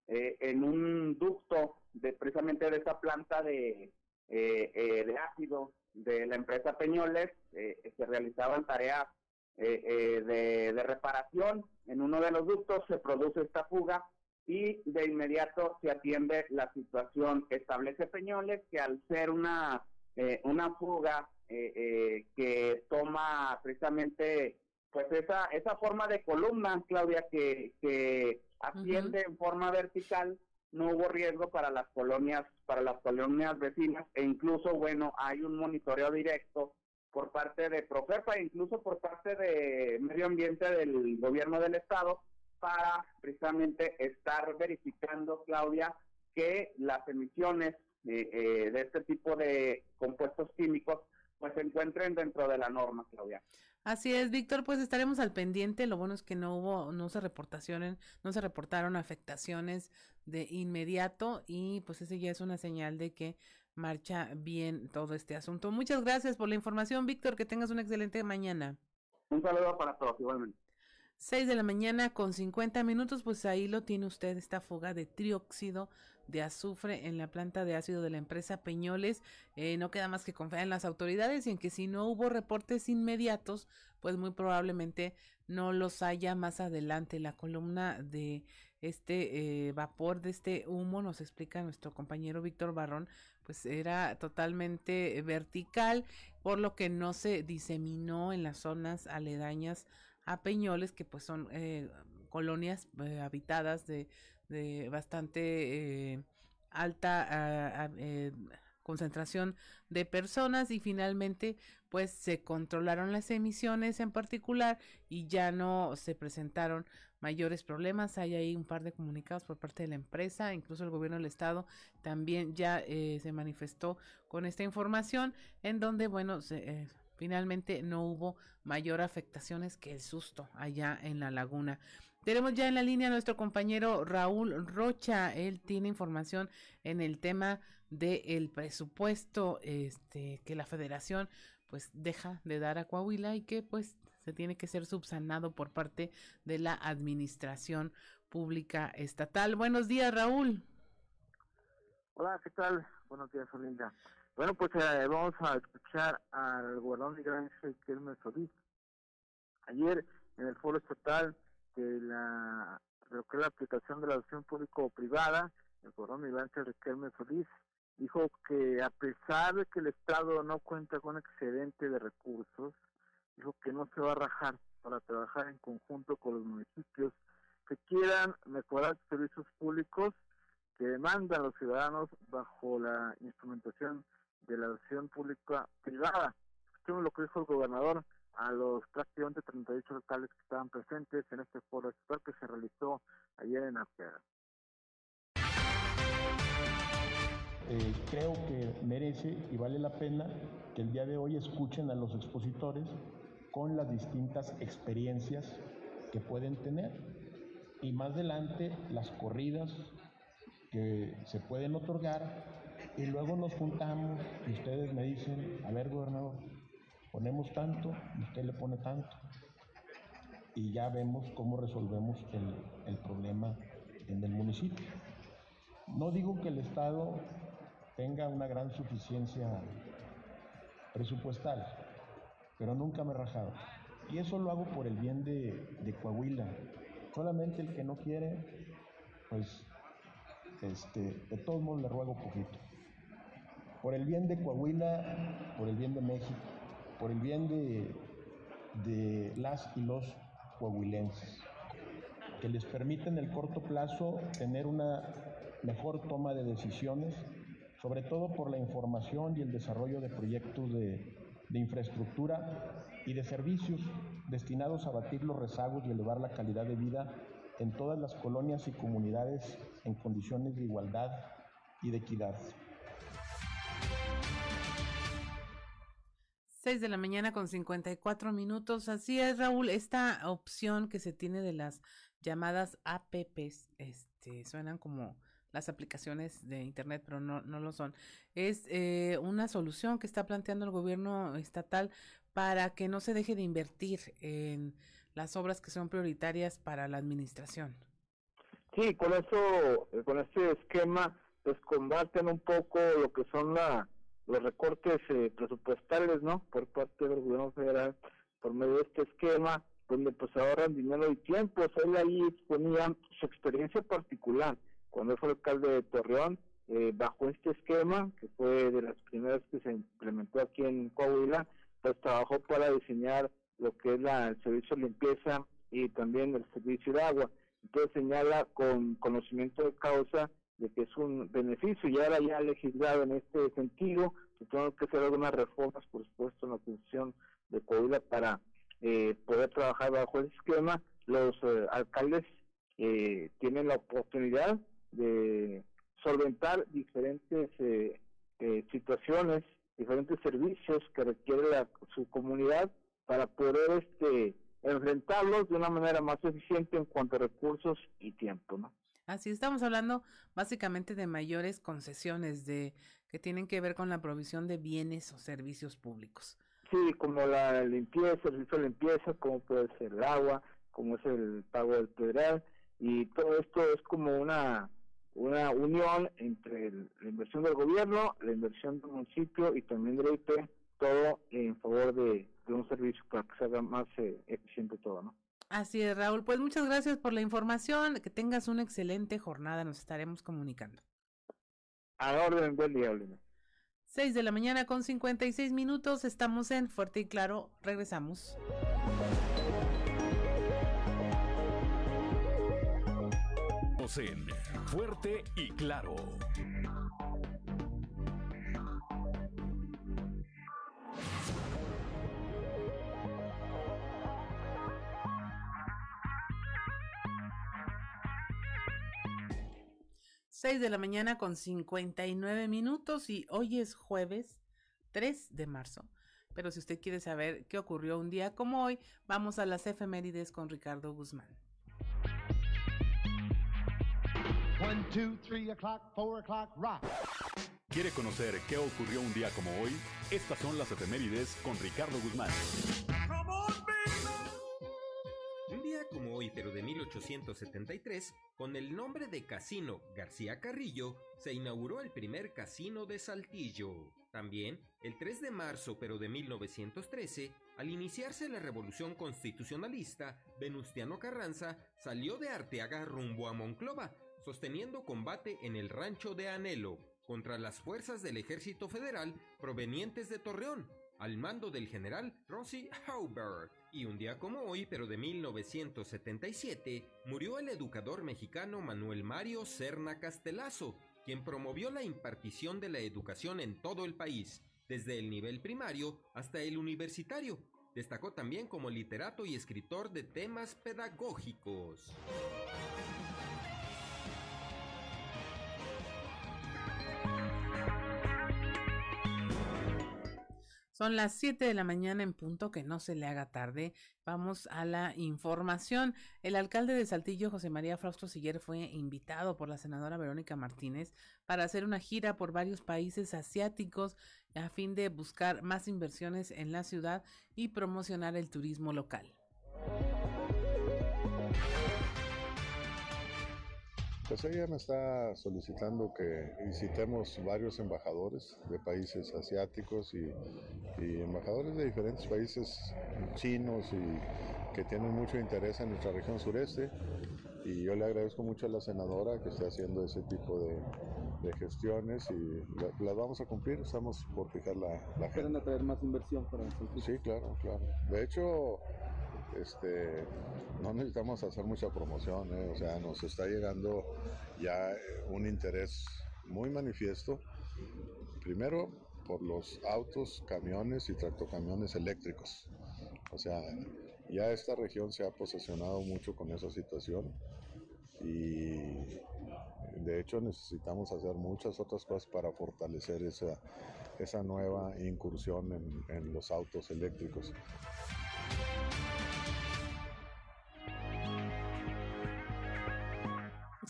Speaker 17: en un ducto de precisamente de esa planta de, de ácido de la empresa Peñoles, se realizaban tareas de, de reparación en uno de los ductos, se produce esta fuga y de inmediato se atiende la situación. Establece Peñoles que al ser una, una fuga eh, eh, que toma precisamente pues esa esa forma de columna, Claudia, que, que asciende en forma vertical, no hubo riesgo para las colonias para las colonias vecinas e incluso bueno hay un monitoreo directo por parte de Profepa e incluso por parte de Medio Ambiente del Gobierno del Estado para precisamente estar verificando, Claudia, que las emisiones eh, de este tipo de compuestos químicos pues se encuentren dentro de la norma, Claudia.
Speaker 1: Así es, Víctor, pues estaremos al pendiente. Lo bueno es que no hubo, no se reportaciones, no se reportaron afectaciones de inmediato y pues ese ya es una señal de que marcha bien todo este asunto. Muchas gracias por la información, Víctor. Que tengas una excelente mañana.
Speaker 17: Un saludo para todos, igualmente.
Speaker 1: 6 de la mañana con 50 minutos, pues ahí lo tiene usted, esta fuga de trióxido de azufre en la planta de ácido de la empresa Peñoles. Eh, no queda más que confiar en las autoridades y en que si no hubo reportes inmediatos, pues muy probablemente no los haya más adelante. La columna de este eh, vapor, de este humo, nos explica nuestro compañero Víctor Barrón, pues era totalmente vertical, por lo que no se diseminó en las zonas aledañas a Peñoles, que pues son eh, colonias habitadas de, de bastante eh, alta concentración de personas y finalmente pues se controlaron las emisiones en particular y ya no se presentaron mayores problemas. Hay ahí un par de comunicados por parte de la empresa, incluso el gobierno del estado también ya eh, se manifestó con esta información en donde, bueno, eh, finalmente no hubo mayor afectaciones que el susto allá en la laguna. Tenemos ya en la línea a nuestro compañero Raúl Rocha. Él tiene información en el tema del presupuesto este, que la federación pues deja de dar a Coahuila y que pues se tiene que ser subsanado por parte de la administración pública estatal. Buenos días, Raúl.
Speaker 19: Hola, ¿qué tal? Buenos días, Olinda. Bueno, pues eh, vamos a escuchar al gobernador de Gran Solís. Ayer en el foro estatal de la lo que es la aplicación de la adopción público-privada, el gobernador migrante Riquelme Solís dijo que a pesar de que el Estado no cuenta con excedente de recursos, dijo que no se va a rajar para trabajar en conjunto con los municipios que quieran mejorar servicios públicos que demandan los ciudadanos bajo la instrumentación de la adopción pública privada. Escuchemos lo que dijo el gobernador a los prácticamente 38 locales que estaban presentes en este foro estatal que se realizó ayer en Arquera.
Speaker 20: Eh, creo que merece y vale la pena que el día de hoy escuchen a los expositores con las distintas experiencias que pueden tener y más adelante las corridas que se pueden otorgar y luego nos juntamos y ustedes me dicen, a ver gobernador, ponemos tanto usted le pone tanto y ya vemos cómo resolvemos el, el problema en el municipio. No digo que el Estado tenga una gran suficiencia presupuestal, pero nunca me he rajado. Y eso lo hago por el bien de, de Coahuila. Solamente el que no quiere, pues, este, de todos modos le ruego poquito. Por el bien de Coahuila, por el bien de México, por el bien de, las y los coahuilenses, que les permite en el corto plazo tener una mejor toma de decisiones, sobre todo por la información y el desarrollo de proyectos de, de infraestructura y de servicios destinados a batir los rezagos y elevar la calidad de vida en todas las colonias y comunidades en condiciones de igualdad y de equidad.
Speaker 1: 6 de la mañana con 54 minutos. Así es, Raúl, esta opción que se tiene de las llamadas APPs, este, suenan como las aplicaciones de Internet, pero no, no lo son. Es eh, una solución que está planteando el gobierno estatal para que no se deje de invertir en las obras que son prioritarias para la administración.
Speaker 19: Sí, con eso, con este esquema, pues combaten un poco lo que son la, los recortes eh, presupuestales, ¿no? Por parte del gobierno federal, por medio de este esquema, donde pues ahorran dinero y tiempo. él ahí exponía su experiencia particular cuando fue alcalde de Torreón, eh, bajo este esquema, que fue de las primeras que se implementó aquí en Coahuila, pues trabajó para diseñar lo que es la, el servicio de limpieza y también el servicio de agua. Entonces señala con conocimiento de causa de que es un beneficio y ahora ya legislado en este sentido, que tengo que hacer algunas reformas, por supuesto, en la Constitución de Coahuila para eh, poder trabajar bajo ese esquema. Los eh, alcaldes eh, tienen la oportunidad de solventar diferentes eh, eh, situaciones, diferentes servicios que requiere la, su comunidad para poder este enfrentarlos de una manera más eficiente en cuanto a recursos y tiempo, ¿no?
Speaker 1: Así estamos hablando básicamente de mayores concesiones de que tienen que ver con la provisión de bienes o servicios públicos.
Speaker 19: Sí, como la limpieza, el servicio de limpieza, como puede ser el agua, como es el pago del pedral, y todo esto es como una una unión entre la inversión del gobierno, la inversión del municipio y también del IP, todo en favor de, un servicio para que se haga más eh, eficiente todo, ¿no?
Speaker 1: Así es, Raúl. Pues muchas gracias por la información. Que tengas una excelente jornada. Nos estaremos comunicando.
Speaker 19: A orden, buen día, Olina.
Speaker 1: 6 de la mañana con 56 minutos. Estamos en Fuerte y Claro. Regresamos.
Speaker 2: en Fuerte y Claro.
Speaker 1: 6 de la mañana con 59 minutos y hoy es jueves 3 de marzo. Pero si usted quiere saber qué ocurrió un día como hoy, vamos a las efemérides con Ricardo Guzmán.
Speaker 2: 1, 2, 3 o'clock, 4 o'clock, rock. ¿Quiere conocer qué ocurrió un día como hoy? Estas son las efemérides con Ricardo Guzmán.
Speaker 21: Hoy, pero de 1873, con el nombre de Casino García Carrillo, se inauguró el primer casino de Saltillo. También, el 3 de marzo, pero de 1913, al iniciarse la revolución constitucionalista, Venustiano Carranza salió de Arteaga rumbo a Monclova, sosteniendo combate en el rancho de Anhelo contra las fuerzas del ejército federal provenientes de Torreón, al mando del general Rossi Hauber. Y un día como hoy, pero de 1977, murió el educador mexicano Manuel Mario Serna Castelazo, quien promovió la impartición de la educación en todo el país, desde el nivel primario hasta el universitario. Destacó también como literato y escritor de temas pedagógicos.
Speaker 1: Son las 7 de la mañana en punto, que no se le haga tarde. Vamos a la información. El alcalde de Saltillo, José María Frausto Siller, fue invitado por la senadora Verónica Martínez para hacer una gira por varios países asiáticos a fin de buscar más inversiones en la ciudad y promocionar el turismo local.
Speaker 22: Pues ella me está solicitando que visitemos varios embajadores de países asiáticos y, embajadores de diferentes países chinos y que tienen mucho interés en nuestra región sureste. Y yo le agradezco mucho a la senadora que esté haciendo ese tipo de, gestiones y las vamos a cumplir. Estamos por fijar la, la
Speaker 23: agenda. traer más inversión para
Speaker 22: Sí, claro, claro. De hecho, este, no necesitamos hacer mucha promoción, ¿eh? o sea, nos está llegando ya eh, un interés muy manifiesto, primero por los autos, camiones y tractocamiones eléctricos. O sea, ya esta región se ha posesionado mucho con esa situación y de hecho necesitamos hacer muchas otras cosas para fortalecer esa, esa nueva incursión en, en los autos eléctricos.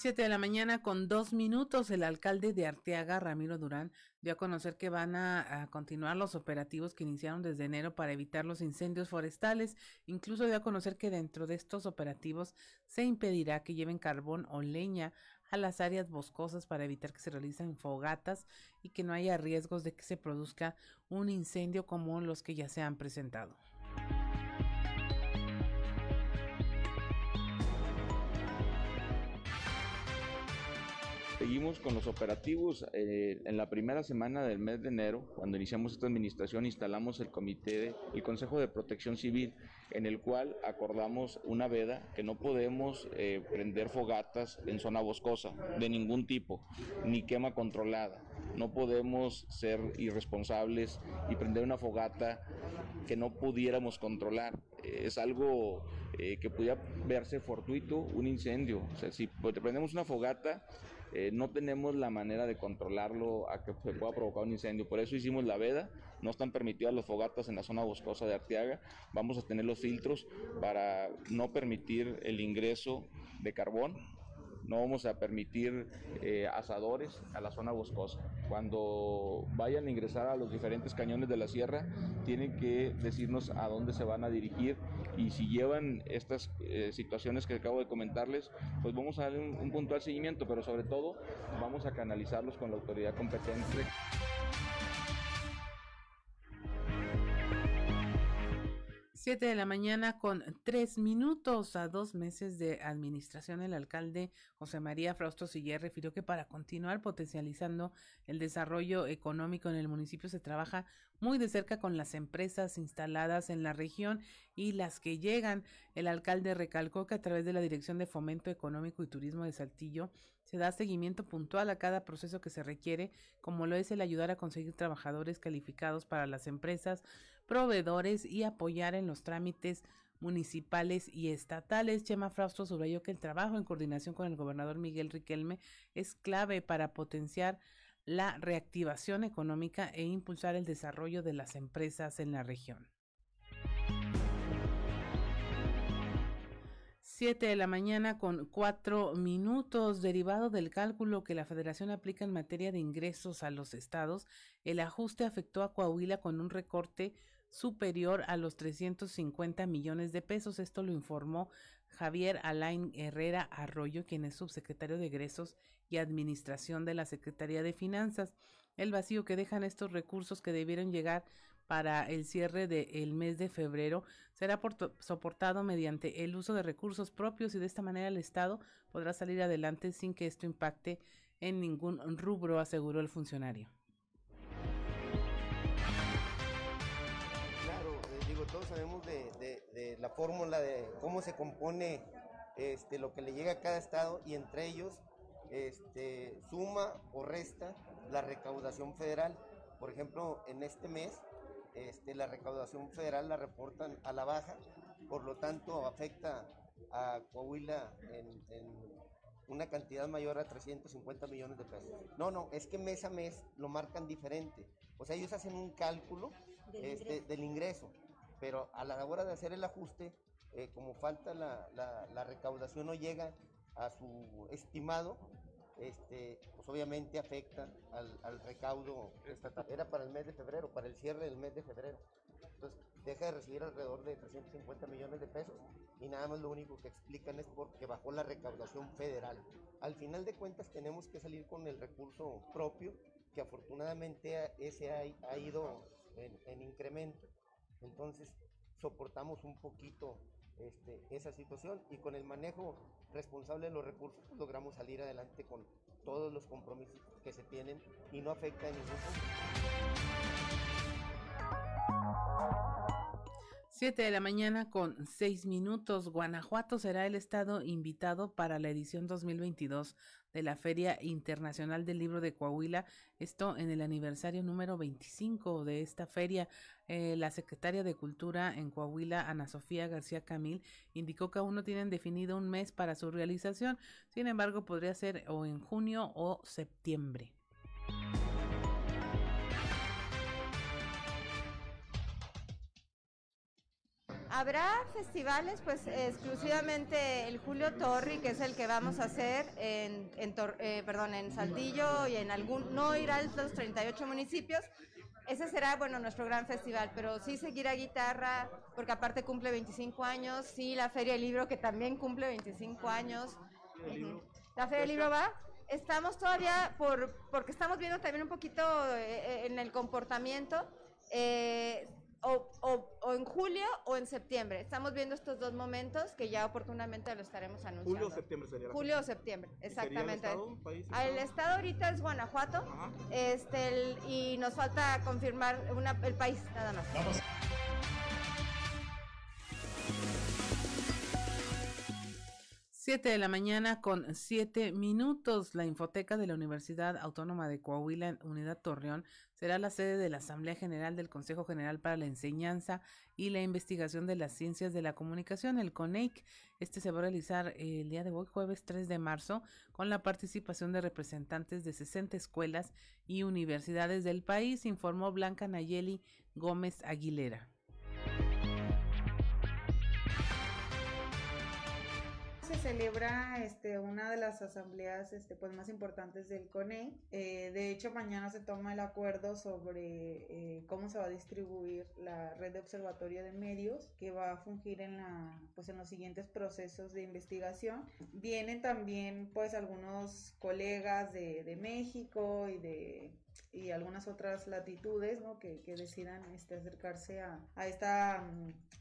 Speaker 1: 7 de la mañana con dos minutos, el alcalde de Arteaga, Ramiro Durán, dio a conocer que van a, continuar los operativos que iniciaron desde enero para evitar los incendios forestales. Incluso dio a conocer que dentro de estos operativos se impedirá que lleven carbón o leña a las áreas boscosas para evitar que se realicen fogatas y que no haya riesgos de que se produzca un incendio como los que ya se han presentado.
Speaker 24: Seguimos con los operativos. Eh, en la primera semana del mes de enero, cuando iniciamos esta administración, instalamos el comité, el Consejo de Protección Civil, en el cual acordamos una veda que no podemos eh, prender fogatas en zona boscosa de ningún tipo, ni quema controlada. No podemos ser irresponsables y prender una fogata que no pudiéramos controlar. es algo eh, que pudiera verse fortuito, un incendio. O sea, si prendemos una fogata, eh, no tenemos la manera de controlarlo a que se pueda provocar un incendio. Por eso hicimos la veda, no están permitidas las fogatas en la zona boscosa de Arteaga, vamos a tener los filtros para no permitir el ingreso de carbón no vamos a permitir eh, asadores a la zona boscosa. Cuando vayan a ingresar a los diferentes cañones de la sierra, tienen que decirnos a dónde se van a dirigir y si llevan estas eh, situaciones que acabo de comentarles, pues vamos a darle un, un puntual seguimiento, pero sobre todo vamos a canalizarlos con la autoridad competente.
Speaker 1: 7 de la mañana con tres minutos a dos meses de administración, el alcalde José María Frausto Siller refirió que para continuar potencializando el desarrollo económico en el municipio se trabaja muy de cerca con las empresas instaladas en la región y las que llegan. El alcalde recalcó que a través de la Dirección de Fomento Económico y Turismo de Saltillo se da seguimiento puntual a cada proceso que se requiere, como lo es el ayudar a conseguir trabajadores calificados para las empresas, proveedores y apoyar en los trámites municipales y estatales. Chema Frausto subrayó que el trabajo en coordinación con el gobernador Miguel Riquelme es clave para potenciar la reactivación económica e impulsar el desarrollo de las empresas en la región. 7 de la mañana con cuatro minutos. Derivado del cálculo que la Federación aplica en materia de ingresos a los estados, el ajuste afectó a Coahuila con un recorte superior a los 350 millones de pesos. Esto lo informó Javier Alain Herrera Arroyo, quien es subsecretario de Egresos y Administración de la Secretaría de Finanzas. El vacío que dejan estos recursos que debieron llegar para el cierre del mes de febrero será soportado mediante el uso de recursos propios y de esta manera el Estado podrá salir adelante sin que esto impacte en ningún rubro, aseguró el funcionario.
Speaker 25: La fórmula de cómo se compone este, lo que le llega a cada estado y entre ellos este, suma o resta la recaudación federal. Por ejemplo, en este mes este, la recaudación federal la reportan a la baja, por lo tanto afecta a Coahuila en, una cantidad mayor a 350 millones de pesos. No, no, es que mes a mes lo marcan diferente. O sea, ellos hacen un cálculo del, este, ingreso. Pero a la hora de hacer el ajuste, eh, como falta la, la recaudación no llega a su estimado, este, pues obviamente afecta al, recaudo estatal. Era para el mes de febrero, para el cierre del mes de febrero. Entonces deja de recibir alrededor de 350 millones de pesos y nada más lo único que explican es porque bajó la recaudación federal. Al final de cuentas tenemos que salir con el recurso propio que afortunadamente ese ha, ido en, en incremento. Entonces soportamos un poquito este, esa situación y con el manejo responsable de los recursos pues, logramos salir adelante con todos los compromisos que se tienen y no afecta en ningún punto.
Speaker 1: 7 de la mañana con 6 minutos. Guanajuato será el estado invitado para la edición 2022 de la Feria Internacional del Libro de Coahuila. Esto en el aniversario número 25 de esta feria. Eh, la secretaria de Cultura en Coahuila, Ana Sofía García Camil, indicó que aún no tienen definido un mes para su realización. Sin embargo, podría ser o en junio o septiembre.
Speaker 26: Habrá festivales, pues exclusivamente el Julio Torri, que es el que vamos a hacer en, eh, perdón, en Saltillo y en algún, no irá a los 38 municipios. Ese será, bueno, nuestro gran festival, pero sí seguirá guitarra, porque aparte cumple 25 años, sí, la Feria del Libro, que también cumple 25 años. La Feria del Libro va. Estamos todavía, por, porque estamos viendo también un poquito eh, en el comportamiento. Eh, o, en julio o en septiembre. Estamos viendo estos dos momentos que ya oportunamente lo estaremos anunciando.
Speaker 27: Julio o septiembre sería.
Speaker 26: julio o septiembre, exactamente. el, estado? ahorita es Guanajuato, este y nos falta confirmar el país nada más. Vamos.
Speaker 1: 7 de la mañana con 7 minutos. La Infoteca de la Universidad Autónoma de Coahuila, Unidad Torreón, será la sede de la Asamblea General del Consejo General para la Enseñanza y la Investigación de las Ciencias de la Comunicación, el CONEIC. Este se va a realizar el día de hoy, jueves 3 de marzo, con la participación de representantes de 60 escuelas y universidades del país, informó Blanca Nayeli Gómez Aguilera.
Speaker 23: Celebra este, una de las asambleas este, pues, más importantes del CONE. Eh, de hecho, mañana se toma el acuerdo sobre eh, cómo se va a distribuir la red de observatorio de medios que va a fungir en, la, pues, en los siguientes procesos de investigación. Vienen también pues algunos colegas de, de México y de y algunas otras latitudes ¿no? que, que decidan este, acercarse a, a, esta,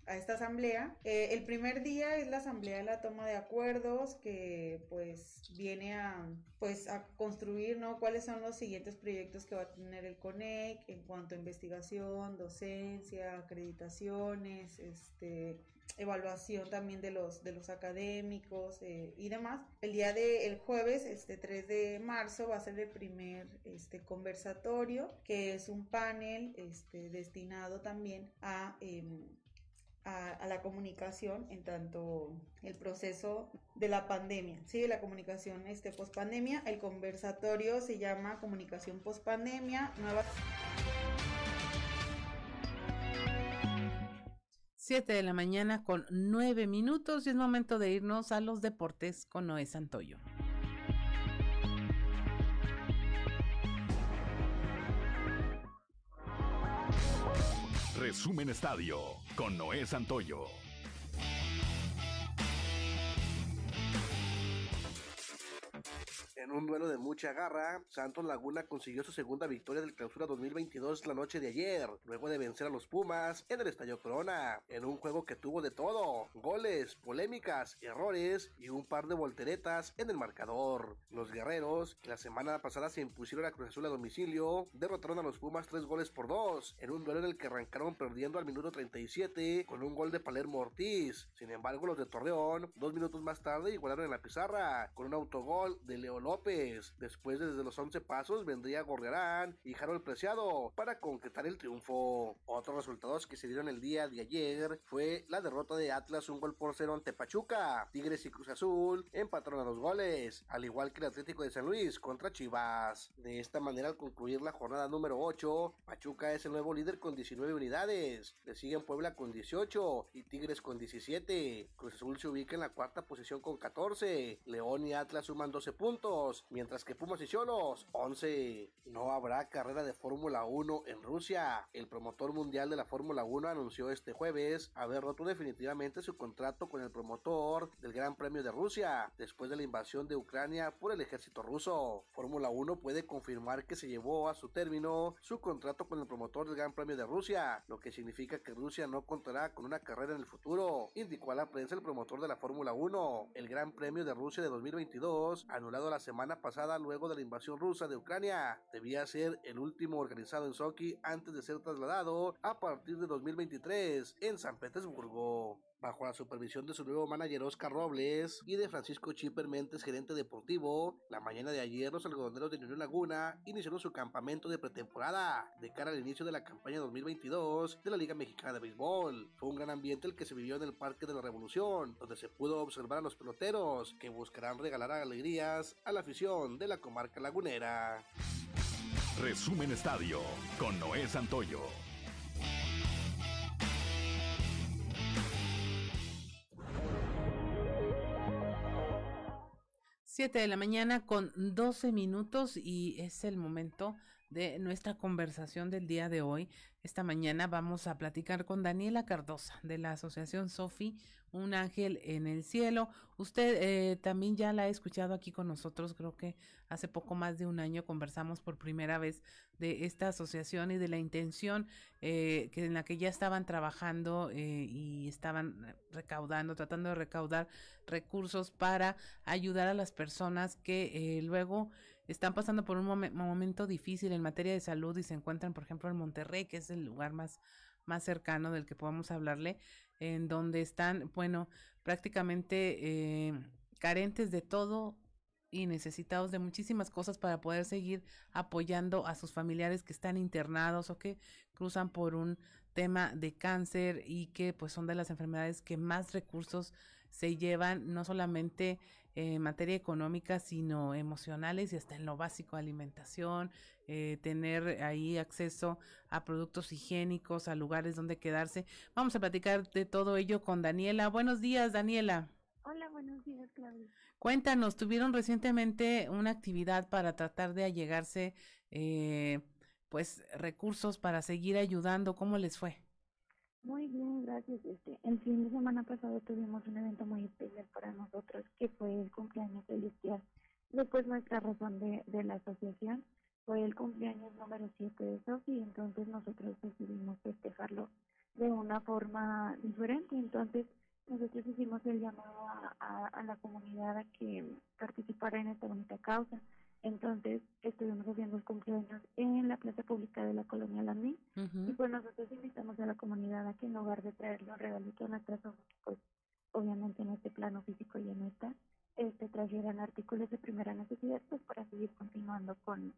Speaker 23: a esta asamblea. Eh, el primer día es la asamblea de la toma de acuerdos que pues viene a, pues, a construir ¿no? cuáles son los siguientes proyectos que va a tener el CONEC en cuanto a investigación, docencia, acreditaciones, este, evaluación también de los, de los académicos eh, y demás. El día del jueves, este 3 de marzo, va a ser el primer este, conversatorio, que es un panel este, destinado también a... Em, a, la comunicación en tanto el proceso de la pandemia, ¿sí? La comunicación este, post pandemia. El conversatorio se llama Comunicación post pandemia.
Speaker 1: 7 de la mañana con 9 minutos y es momento de irnos a los deportes con Noé Santoyo.
Speaker 2: Resumen Estadio con Noé Santoyo.
Speaker 27: En un duelo de mucha garra, Santos Laguna consiguió su segunda victoria del clausura 2022 la noche de ayer, luego de vencer a los Pumas en el Estadio Corona, en un juego que tuvo de todo, goles, polémicas, errores y un par de volteretas en el marcador. Los guerreros, que la semana pasada se impusieron a Cruz Azul a domicilio, derrotaron a los Pumas tres goles por dos, en un duelo en el que arrancaron perdiendo al minuto 37 con un gol de Palermo Ortiz. Sin embargo, los de Torreón, dos minutos más tarde, igualaron en la pizarra con un autogol de León López. Después desde los 11 pasos vendría Gorriarán y Harold Preciado para concretar el triunfo. Otros resultados que se dieron el día de ayer fue la derrota de Atlas un gol por cero ante Pachuca. Tigres y Cruz Azul empataron a los goles, al igual que el Atlético de San Luis contra Chivas. De esta manera al concluir la jornada número 8, Pachuca es el nuevo líder con 19 unidades. Le siguen Puebla con 18 y Tigres con 17. Cruz Azul se ubica en la cuarta posición con 14. León y Atlas suman 12 puntos mientras que Pumas y Cholos 11. No habrá carrera de Fórmula 1 en Rusia. El promotor mundial de la Fórmula 1 anunció este jueves haber roto definitivamente su contrato con el promotor del Gran Premio de Rusia después de la invasión de Ucrania por el ejército ruso. Fórmula 1 puede confirmar que se llevó a su término su contrato con el promotor del Gran Premio de Rusia, lo que significa que Rusia no contará con una carrera en el futuro, indicó a la prensa el promotor de la Fórmula 1. El Gran Premio de Rusia de 2022, anulado la semana pasada luego de la invasión rusa de Ucrania. Debía ser el último organizado en Sochi antes de ser trasladado a partir de 2023 en San Petersburgo bajo la supervisión de su nuevo manager Oscar Robles y de Francisco Chipper Mentes, gerente deportivo. La mañana de ayer, los algodoneros de Unión Laguna iniciaron su campamento de pretemporada de cara al inicio de la campaña 2022 de la Liga Mexicana de Béisbol. Fue un gran ambiente el que se vivió en el Parque de la Revolución, donde se pudo observar a los peloteros que buscarán regalar alegrías a la afición de la comarca lagunera.
Speaker 2: Resumen Estadio con Noé Santoyo.
Speaker 1: 7 de la mañana con 12 minutos y es el momento de nuestra conversación del día de hoy. Esta mañana vamos a platicar con Daniela Cardosa de la Asociación Sofi, Un Ángel en el Cielo. Usted eh, también ya la ha escuchado aquí con nosotros, creo que hace poco más de un año conversamos por primera vez de esta asociación y de la intención eh, que en la que ya estaban trabajando eh, y estaban recaudando, tratando de recaudar recursos para ayudar a las personas que luego están pasando por un momento difícil en materia de salud y se encuentran, por ejemplo, en Monterrey, que es el lugar más, más cercano del que podamos hablarle, en donde están, bueno, prácticamente eh, carentes de todo y necesitados de muchísimas cosas para poder seguir apoyando a sus familiares que están internados o que cruzan por un tema de cáncer y que pues son de las enfermedades que más recursos se llevan no solamente en materia económica, sino emocionales y hasta en lo básico, alimentación, eh, tener ahí acceso a productos higiénicos, a lugares donde quedarse. Vamos a platicar de todo ello con Daniela. Buenos días, Daniela.
Speaker 28: Hola, buenos días, Claudia.
Speaker 1: Cuéntanos, tuvieron recientemente una actividad para tratar de allegarse, eh, pues, recursos para seguir ayudando. ¿Cómo les fue?
Speaker 28: Muy bien, gracias. Este, el fin de semana pasado tuvimos un evento muy especial para nosotros que fue el cumpleaños celestial. Después nuestra razón de, de la asociación fue el cumpleaños número 7 de Sofi, entonces nosotros decidimos festejarlo de una forma diferente. Entonces nosotros hicimos el llamado a, a la comunidad a que participara en esta bonita causa. Entonces estuvimos haciendo el cumpleaños en la plaza pública de la colonia Landín y pues nosotros invitamos a la comunidad a que en lugar de traer los regalitos a nuestra plano físico ya no está, este, trajeran artículos de primera necesidad pues para seguir continuando con,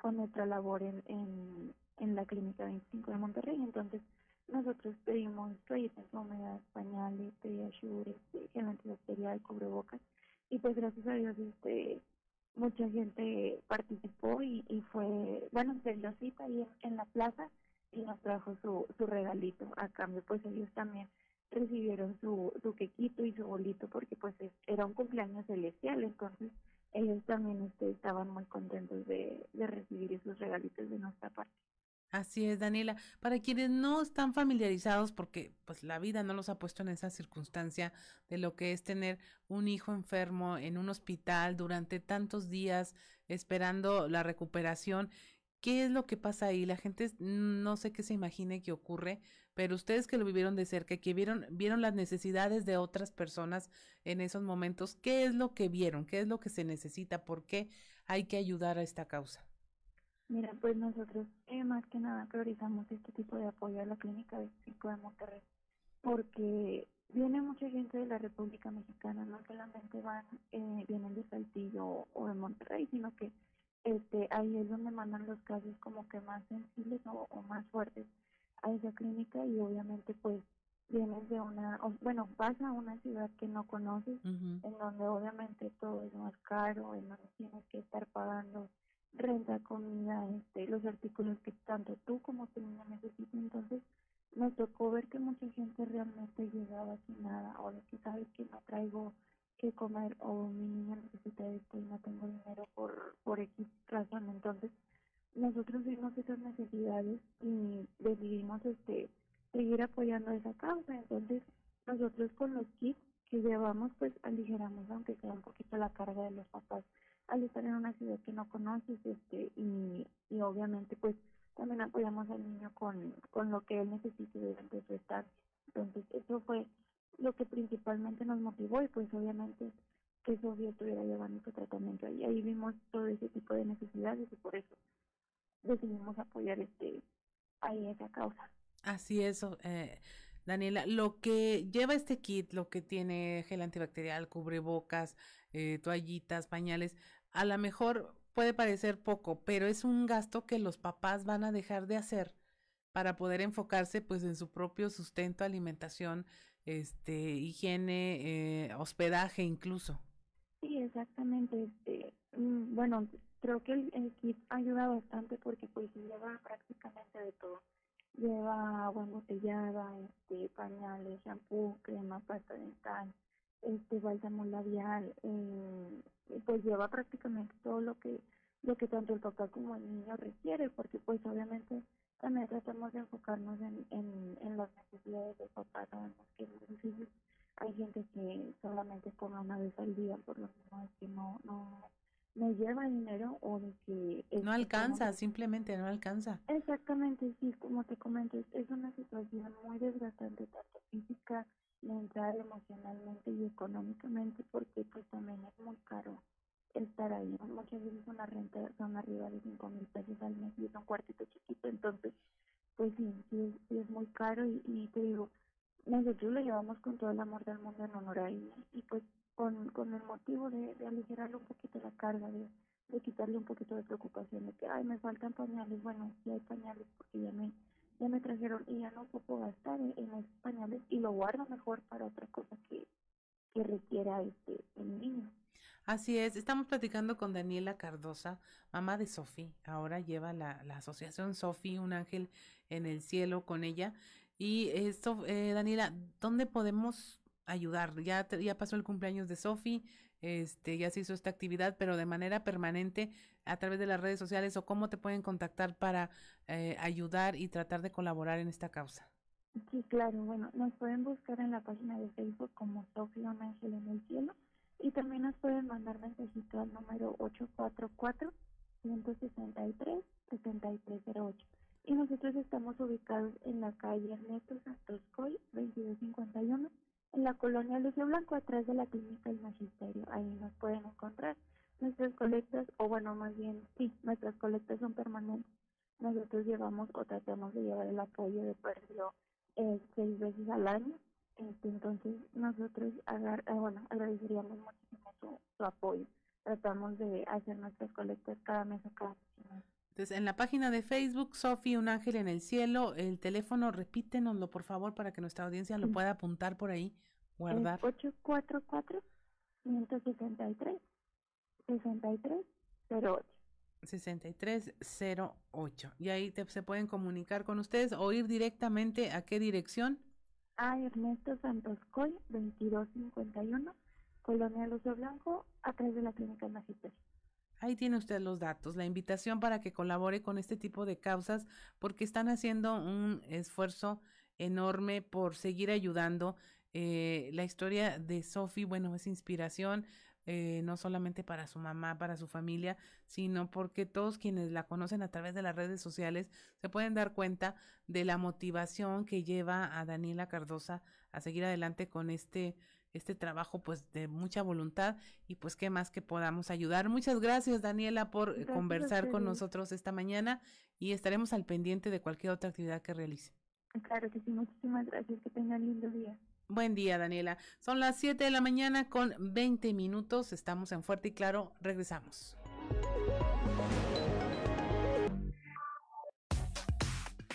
Speaker 28: con nuestra labor en, en, en la Clínica 25 de Monterrey. Entonces, nosotros pedimos toallitas húmedas, pañales, pediasure, este, gel antibacterial, cubrebocas, y pues gracias a Dios, este, mucha gente participó y, y fue, bueno, se dio cita ahí en, la plaza y nos trajo su, su regalito. A cambio, pues ellos también recibieron su, su quequito y su bolito porque pues es- era un cumpleaños celestial, entonces ellos también este, estaban muy contentos de, de recibir esos regalitos de nuestra parte.
Speaker 1: Así es, Daniela. Para quienes no están familiarizados, porque pues la vida no los ha puesto en esa circunstancia de lo que es tener un hijo enfermo en un hospital durante tantos días esperando la recuperación, ¿qué es lo que pasa ahí? La gente no sé qué se imagine que ocurre, pero ustedes que lo vivieron de cerca, que vieron vieron las necesidades de otras personas en esos momentos, ¿qué es lo que vieron? ¿Qué es lo que se necesita? ¿Por qué hay que ayudar a esta causa?
Speaker 28: Mira, pues nosotros eh, más que nada priorizamos este tipo de apoyo a la Clínica 25 de Monterrey porque viene mucha gente de la República Mexicana, no solamente van, eh, vienen de Saltillo o de Monterrey, sino que este ahí es donde mandan los casos como que más sensibles o, o más fuertes a esa clínica y obviamente pues vienes de una, o- bueno, vas a una ciudad que no conoces, en donde obviamente todo es más caro, en donde tienes que estar pagando renta, comida, este, los artículos que tanto tú como tu niña necesitan. Entonces, nos tocó ver que mucha gente realmente llegaba sin nada, o de que sabes que no traigo que comer, o mi niña necesita esto y no tengo dinero por, por X razón. Entonces, nosotros vimos esas necesidades y decidimos este seguir apoyando esa causa. Entonces, nosotros con los kits que llevamos, pues aligeramos, aunque sea un poquito la carga de los papás al estar en una ciudad que no conoces, este, y, y obviamente, pues también apoyamos al niño con, con lo que él necesite durante su estancia. Entonces, eso fue lo que principalmente nos motivó y pues obviamente que Sofía estuviera llevando su tratamiento ahí. Ahí vimos todo ese tipo de necesidades y por eso decidimos apoyar este ahí esa causa.
Speaker 1: Así es, eh, Daniela. Lo que lleva este kit, lo que tiene gel antibacterial, cubrebocas, eh, toallitas, pañales, a lo mejor puede parecer poco, pero es un gasto que los papás van a dejar de hacer para poder enfocarse pues en su propio sustento, alimentación, este, higiene, eh, hospedaje incluso.
Speaker 28: Sí, exactamente. Este, mm, bueno, creo que el, kit ayuda bastante porque pues lleva prácticamente de todo. Lleva agua embotellada, este, pañales, shampoo, crema, pasta dental, este, bálsamo labial, eh, pues lleva prácticamente todo lo que lo que tanto el papá como el niño requiere, porque pues obviamente también tratamos de enfocarnos en, en, en las necesidades del papá, sabemos que es difícil hay gente que solamente come una vez al día por lo mismo de que no no no lleva dinero o de que
Speaker 1: No alcanza, simplemente no alcanza.
Speaker 28: exactamente sí como te comento es, es una situación muy desgastante tanto física mental emocionalmente y económicamente porque pues también es muy caro estar ahí muchas veces una renta son arriba de cinco mil pesos al mes y es un cuartito chiquito entonces pues sí sí es, muy caro y, y te digo nosotros lo llevamos con todo el amor del mundo en honor a ella y pues con, con el motivo de, de aligerarle un poquito la carga, de, de quitarle un poquito de preocupación de que, ay, me faltan pañales, bueno, sí hay pañales porque ya me, ya me trajeron y ya no puedo gastar en, en esos pañales y lo guardo mejor para otra cosa que, que requiera este el niño.
Speaker 1: Así es, estamos platicando con Daniela Cardosa, mamá de Sofi. Ahora lleva la, la asociación Sofi, un ángel en el cielo con ella. Y esto, eh, Daniela, ¿dónde podemos ayudar? Ya, ya pasó el cumpleaños de Sofi, este, ya se hizo esta actividad, pero de manera permanente a través de las redes sociales o cómo te pueden contactar para eh, ayudar y tratar de colaborar en esta causa.
Speaker 28: Sí, claro, bueno, nos pueden buscar en la página de Facebook como Sofía un ángel en el cielo y también nos pueden mandar mensajito al número 844-163-7308. Y nosotros estamos ubicados en la calle Ernesto Santos Coy, 2251, en la colonia Lucio Blanco, atrás de la clínica El Magisterio. Ahí nos pueden encontrar. Nuestras colectas, o bueno, más bien, sí, nuestras colectas son permanentes. Nosotros llevamos o tratamos de llevar el apoyo de perdido eh, seis veces al año. Este, entonces nosotros agar, ah, bueno, agradeceríamos muchísimo su, su apoyo. Tratamos de hacer nuestras colectas cada mes o cada mes.
Speaker 1: Entonces, en la página de Facebook, Sofi, un ángel en el cielo, el teléfono, repítenoslo por favor para que nuestra audiencia lo pueda apuntar por ahí, guardar.
Speaker 28: 844 163 6308.
Speaker 1: 6308. Y ahí te, se pueden comunicar con ustedes o ir directamente a qué dirección.
Speaker 28: A Ernesto Santos Coy, 2251, Colonia Lucio Blanco, atrás de la Clínica Magister.
Speaker 1: Ahí tiene usted los datos, la invitación para que colabore con este tipo de causas, porque están haciendo un esfuerzo enorme por seguir ayudando. Eh, la historia de Sophie, bueno, es inspiración eh, no solamente para su mamá, para su familia, sino porque todos quienes la conocen a través de las redes sociales se pueden dar cuenta de la motivación que lleva a Daniela Cardosa a seguir adelante con este este trabajo pues de mucha voluntad y pues qué más que podamos ayudar. Muchas gracias Daniela por eh, conversar con nosotros esta mañana y estaremos al pendiente de cualquier otra actividad que realice.
Speaker 28: Claro que sí, muchísimas gracias, que tengan lindo día.
Speaker 1: Buen día, Daniela. Son las 7 de la mañana con 20 minutos. Estamos en Fuerte y Claro. Regresamos.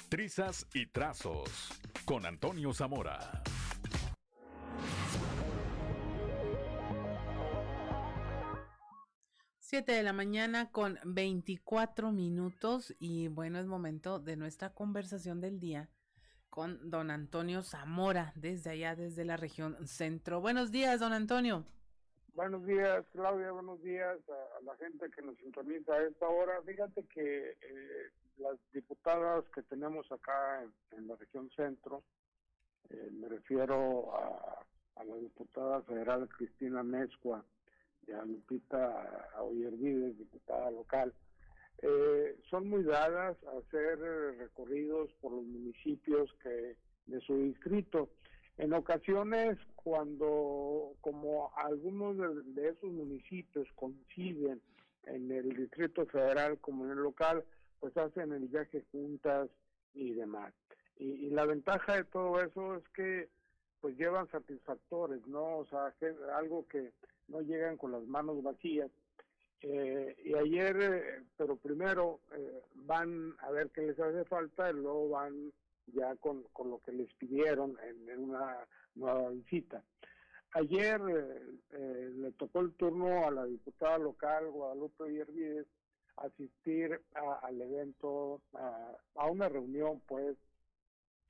Speaker 2: Trizas y trazos con Antonio Zamora.
Speaker 1: Siete de la mañana con 24 minutos y bueno, es momento de nuestra conversación del día con don Antonio Zamora, desde allá, desde la región centro. Buenos días, don Antonio.
Speaker 29: Buenos días, Claudia, buenos días a, la gente que nos sintoniza a esta hora. Fíjate que eh, las diputadas que tenemos acá en, la región centro, eh, me refiero a, la diputada federal Cristina Mezcua y a Lupita Oyervides, diputada local, eh, son muy dadas a hacer recorridos por los municipios que de su distrito. En ocasiones, cuando como algunos de, esos municipios coinciden en el Distrito Federal como en el local, pues hacen el viaje juntas y demás. Y, la ventaja de todo eso es que pues llevan satisfactores, ¿no? O sea, algo que no llegan con las manos vacías eh, y ayer, eh, pero primero eh, van a ver qué les hace falta y luego van ya con, con lo que les pidieron en, una nueva visita. Ayer le tocó el turno a la diputada local Guadalupe Villarvides asistir al evento, a, una reunión pues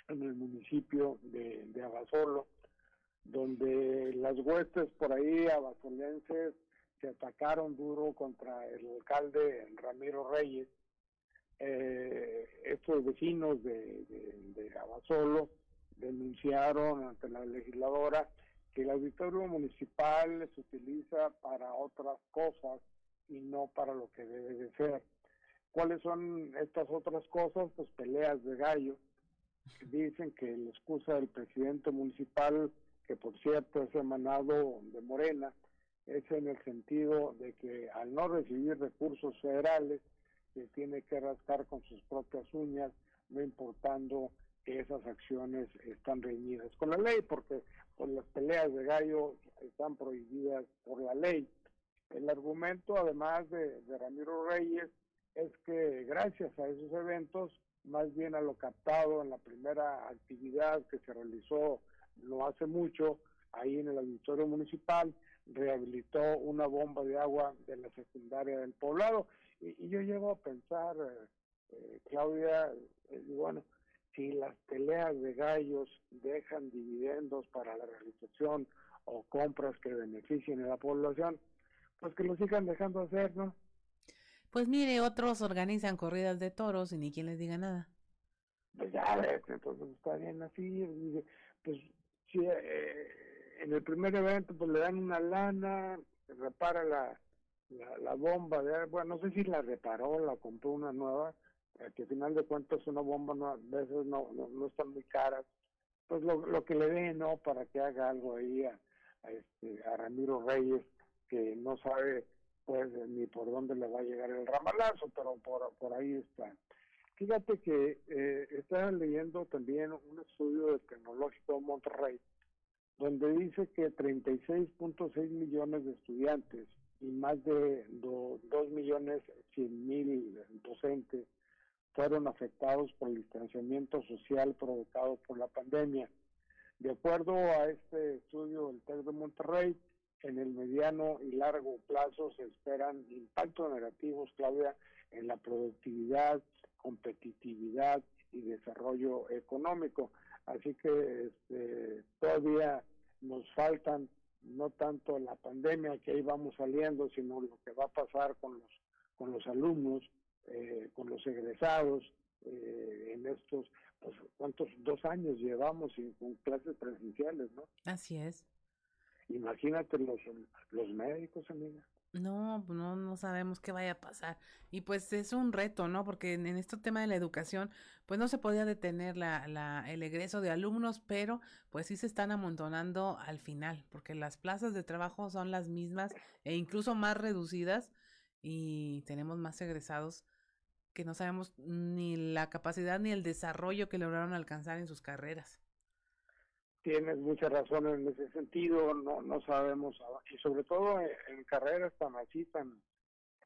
Speaker 29: en el municipio de, de Abasolo, donde las huestes por ahí abasolenses se atacaron duro contra el alcalde Ramiro Reyes. Eh, estos vecinos de, de, Abasolo denunciaron ante la legisladora que el auditorio municipal se utiliza para otras cosas y no para lo que debe de ser. ¿Cuáles son estas otras cosas? Pues peleas de gallo. Dicen que la excusa del presidente municipal, que por cierto es emanado de Morena, es en el sentido de que al no recibir recursos federales, se tiene que rascar con sus propias uñas, no importando que esas acciones están reñidas con la ley, porque pues, las peleas de gallo están prohibidas por la ley. El argumento, además de, de Ramiro Reyes, es que gracias a esos eventos, más bien a lo captado en la primera actividad que se realizó no hace mucho, ahí en el auditorio municipal, rehabilitó una bomba de agua de la secundaria del poblado. Y, yo llego a pensar, eh, eh, Claudia, eh, bueno, si las peleas de gallos dejan dividendos para la realización o compras que beneficien a la población, pues que lo sigan dejando hacer, ¿no?
Speaker 1: Pues mire, otros organizan corridas de toros y ni quien les diga nada.
Speaker 29: Pues ya ves, entonces está bien así, pues si eh, en el primer evento pues le dan una lana, repara la, la, bomba, de, bueno, no sé si la reparó, la compró una nueva, eh, que al final de cuentas una bomba no, a veces no, no, están muy caras, pues lo, lo que le dé, ¿no? Para que haga algo ahí a, este, a Ramiro Reyes, que no sabe pues ni por dónde le va a llegar el ramalazo, pero por, por ahí está. Fíjate que eh, estaba leyendo también un estudio del Tecnológico de Monterrey, donde dice que 36.6 millones de estudiantes y más de 2 millones 100 mil docentes fueron afectados por el distanciamiento social provocado por la pandemia. De acuerdo a este estudio del TEC de Monterrey, en el mediano y largo plazo se esperan impactos negativos, Claudia, en la productividad, competitividad y desarrollo económico. Así que este, todavía nos faltan no tanto la pandemia que ahí vamos saliendo, sino lo que va a pasar con los con los alumnos, eh, con los egresados eh, en estos, pues, ¿cuántos? Dos años llevamos sin, con clases presenciales, ¿no?
Speaker 1: Así es.
Speaker 29: Imagínate los, los médicos, amiga.
Speaker 1: No, pues, no, no sabemos qué vaya a pasar. Y pues es un reto, ¿no? Porque en, este tema de la educación, pues no se podía detener la, la, el egreso de alumnos, pero pues sí se están amontonando al final, porque las plazas de trabajo son las mismas e incluso más reducidas y tenemos más egresados que no sabemos ni la capacidad ni el desarrollo que lograron alcanzar en sus carreras
Speaker 29: tienes mucha razón en ese sentido, no, no sabemos, y sobre todo en, carreras tan así, tan,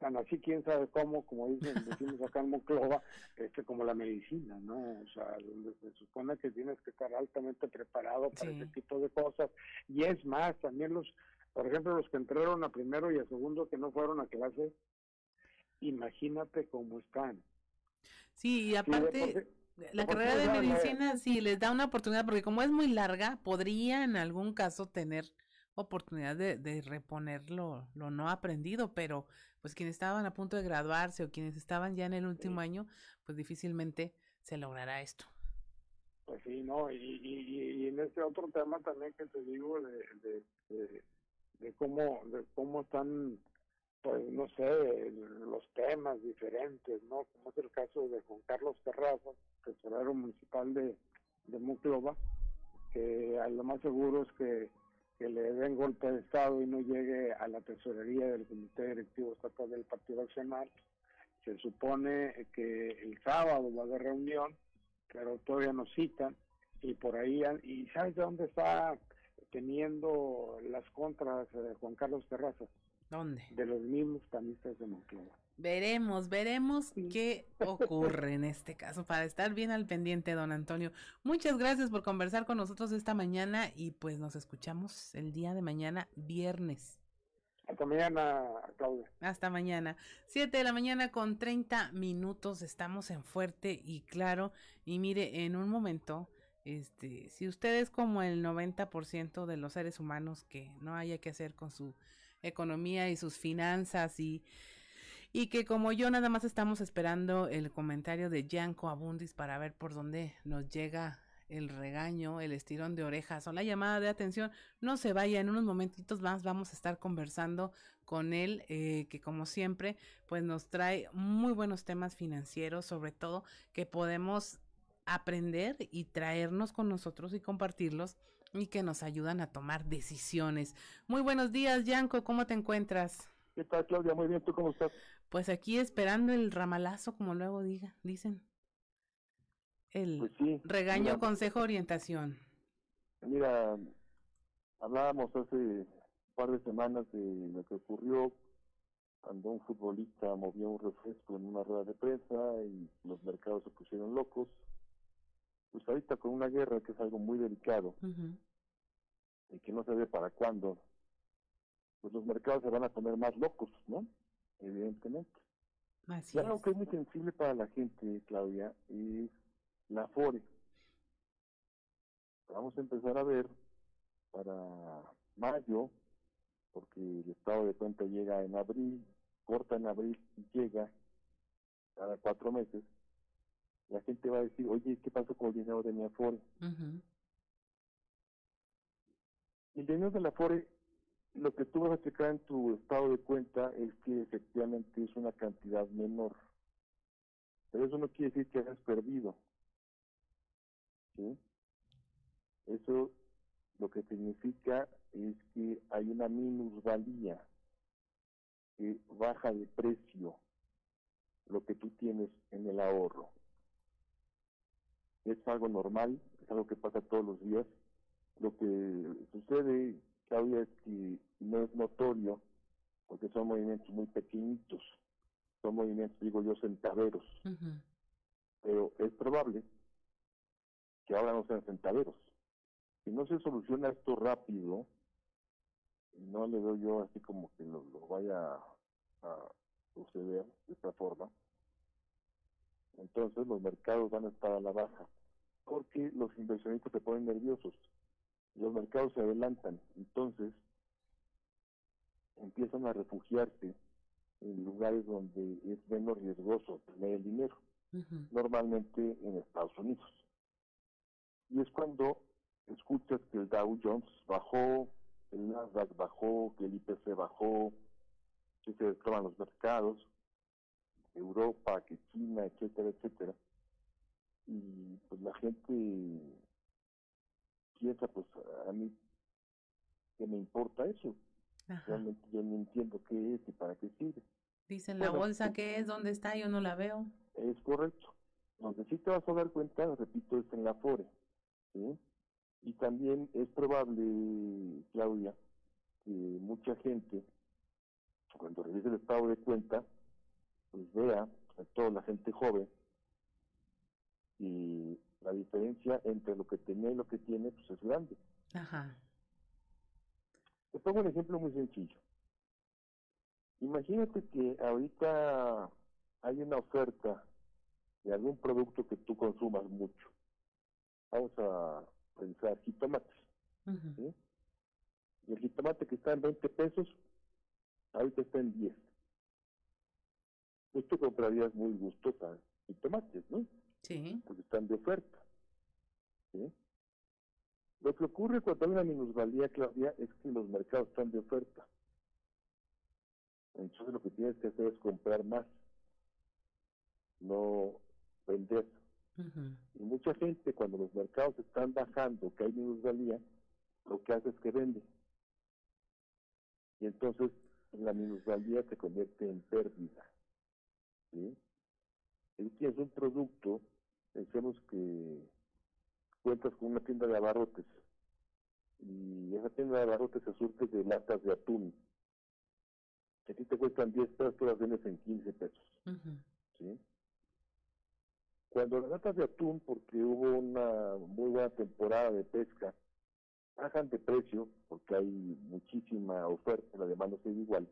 Speaker 29: tan así, quién sabe cómo, como dicen, decimos acá en Monclova, este, como la medicina, ¿no? O sea, donde se supone que tienes que estar altamente preparado para ese tipo de cosas, y es más, también los, por ejemplo, los que entraron a primero y a segundo que no fueron a clase, imagínate cómo están.
Speaker 1: Sí, y aparte la carrera de medicina sí les da una oportunidad porque como es muy larga, podría en algún caso tener oportunidad de, de reponer lo, no aprendido, pero pues quienes estaban a punto de graduarse o quienes estaban ya en el último año, pues difícilmente se logrará esto.
Speaker 29: Pues sí, ¿no? Y, y, y en este otro tema también que te digo de, de, de, de cómo, de cómo están pues no sé, los temas diferentes, ¿no? Como es el caso de Juan Carlos Tesorero municipal de, de Muclova, que a lo más seguro es que, que le den golpe de Estado y no llegue a la tesorería del Comité Directivo Estatal del Partido Nacional. Se supone que el sábado va a haber reunión, pero todavía no citan, y por ahí, ¿y sabes de dónde está teniendo las contras de Juan Carlos Terraza?
Speaker 1: ¿Dónde?
Speaker 29: De los mismos camisas de Monclova.
Speaker 1: Veremos, veremos qué ocurre en este caso para estar bien al pendiente, don Antonio. Muchas gracias por conversar con nosotros esta mañana y pues nos escuchamos el día de mañana, viernes.
Speaker 29: Hasta mañana, Claudia.
Speaker 1: Hasta mañana. Siete de la mañana con treinta minutos. Estamos en fuerte y claro. Y mire, en un momento, este, si usted es como el 90% de los seres humanos que no haya que hacer con su economía y sus finanzas y, y que como yo nada más estamos esperando el comentario de Yanko Abundis para ver por dónde nos llega el regaño, el estirón de orejas o la llamada de atención, no se vaya, en unos momentitos más vamos a estar conversando con él, eh, que como siempre, pues nos trae muy buenos temas financieros, sobre todo que podemos aprender y traernos con nosotros y compartirlos y que nos ayudan a tomar decisiones. Muy buenos días, Yanko, ¿cómo te encuentras?
Speaker 30: ¿Qué tal, Claudia? Muy bien, ¿tú cómo estás?
Speaker 1: Pues aquí esperando el ramalazo, como luego diga, dicen. El pues regaño, consejo, orientación.
Speaker 30: Mira, hablábamos hace un par de semanas de lo que ocurrió cuando un futbolista movió un refresco en una rueda de prensa y los mercados se pusieron locos pues ahorita con una guerra que es algo muy delicado y que no se ve para cuándo, pues los mercados se van a poner más locos, ¿no? Evidentemente. y algo que es muy sensible para la gente, Claudia, es la FORE. Vamos a empezar a ver para mayo, porque el estado de cuenta llega en abril, corta en abril y llega cada cuatro meses, la gente va a decir, oye, ¿qué pasó con el dinero de mi Afore? El dinero de la Afore, lo que tú vas a checar en tu estado de cuenta es que efectivamente es una cantidad menor. Pero eso no quiere decir que hayas perdido. ¿Sí? Eso lo que significa es que hay una minusvalía que baja de precio lo que tú tienes en el ahorro es algo normal, es algo que pasa todos los días. Lo que sucede, Claudia, es que no es notorio porque son movimientos muy pequeñitos, son movimientos, digo yo, centaveros, pero es probable que ahora no sean centaveros. Si no se soluciona esto rápido, no le doy yo así como que lo, lo vaya a suceder de esta forma, entonces los mercados van a estar a la baja, porque los inversionistas se ponen nerviosos, los mercados se adelantan, entonces empiezan a refugiarse en lugares donde es menos riesgoso tener el dinero, normalmente en Estados Unidos. Y es cuando escuchas que el Dow Jones bajó, el Nasdaq bajó, que el IPC bajó, que se destroban los mercados, Europa, que China, etcétera, etcétera. Y pues la gente piensa, pues a mí, que me importa eso? Realmente yo no entiendo qué es y para qué sirve.
Speaker 1: Dicen la bolsa que es, ¿dónde está? Yo no la veo.
Speaker 30: Es correcto. Donde sí te vas a dar cuenta, repito, es en la FORE. ¿sí? Y también es probable, Claudia, que mucha gente, cuando revise el estado de cuenta, pues vea, a toda la gente joven, y la diferencia entre lo que tenía y lo que tiene, pues es grande.
Speaker 1: Ajá.
Speaker 30: Te pongo un ejemplo muy sencillo. Imagínate que ahorita hay una oferta de algún producto que tú consumas mucho. Vamos a pensar jitomates. ¿sí? Y el jitomate que está en 20 pesos, ahorita está en 10. Pues tú comprarías muy gustosa jitomates, ¿no?
Speaker 1: Sí.
Speaker 30: Porque están de oferta. ¿sí? Lo que ocurre cuando hay una minusvalía, Claudia, es que los mercados están de oferta. Entonces lo que tienes que hacer es comprar más, no vender. Y mucha gente cuando los mercados están bajando, que hay minusvalía, lo que hace es que vende. Y entonces la minusvalía se convierte en pérdida. ¿sí? Si tienes un producto, pensemos que cuentas con una tienda de abarrotes y esa tienda de abarrotes se surte de latas de atún que a ti te cuestan 10 pesos, tú las vendes en 15 pesos. ¿sí? Cuando las latas de atún, porque hubo una muy buena temporada de pesca, bajan de precio, porque hay muchísima oferta, la demanda sigue igual,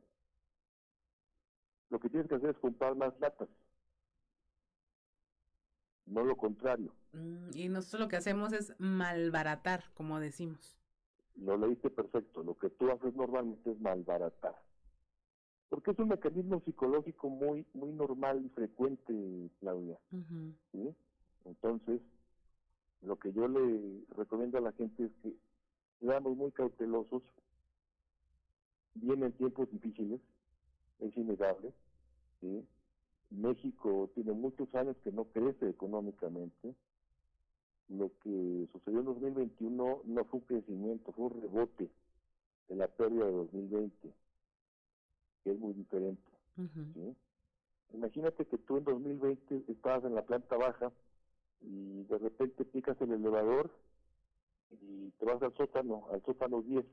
Speaker 30: lo que tienes que hacer es comprar más latas, no lo contrario.
Speaker 1: Mm, y nosotros lo que hacemos es malbaratar, como decimos.
Speaker 30: Lo leíste perfecto, lo que tú haces normalmente es malbaratar porque es un mecanismo psicológico muy muy normal y frecuente, Claudia. ¿sí? Entonces, lo que yo le recomiendo a la gente es que seamos muy cautelosos. Vienen tiempos difíciles, es innegable. ¿sí? México tiene muchos años que no crece económicamente. Lo que sucedió en 2021 no fue un crecimiento, fue un rebote de la pérdida de 2020 que es muy diferente. ¿sí? Imagínate que tú en 2020 estabas en la planta baja y de repente picas el elevador y te vas al sótano, al sótano 10.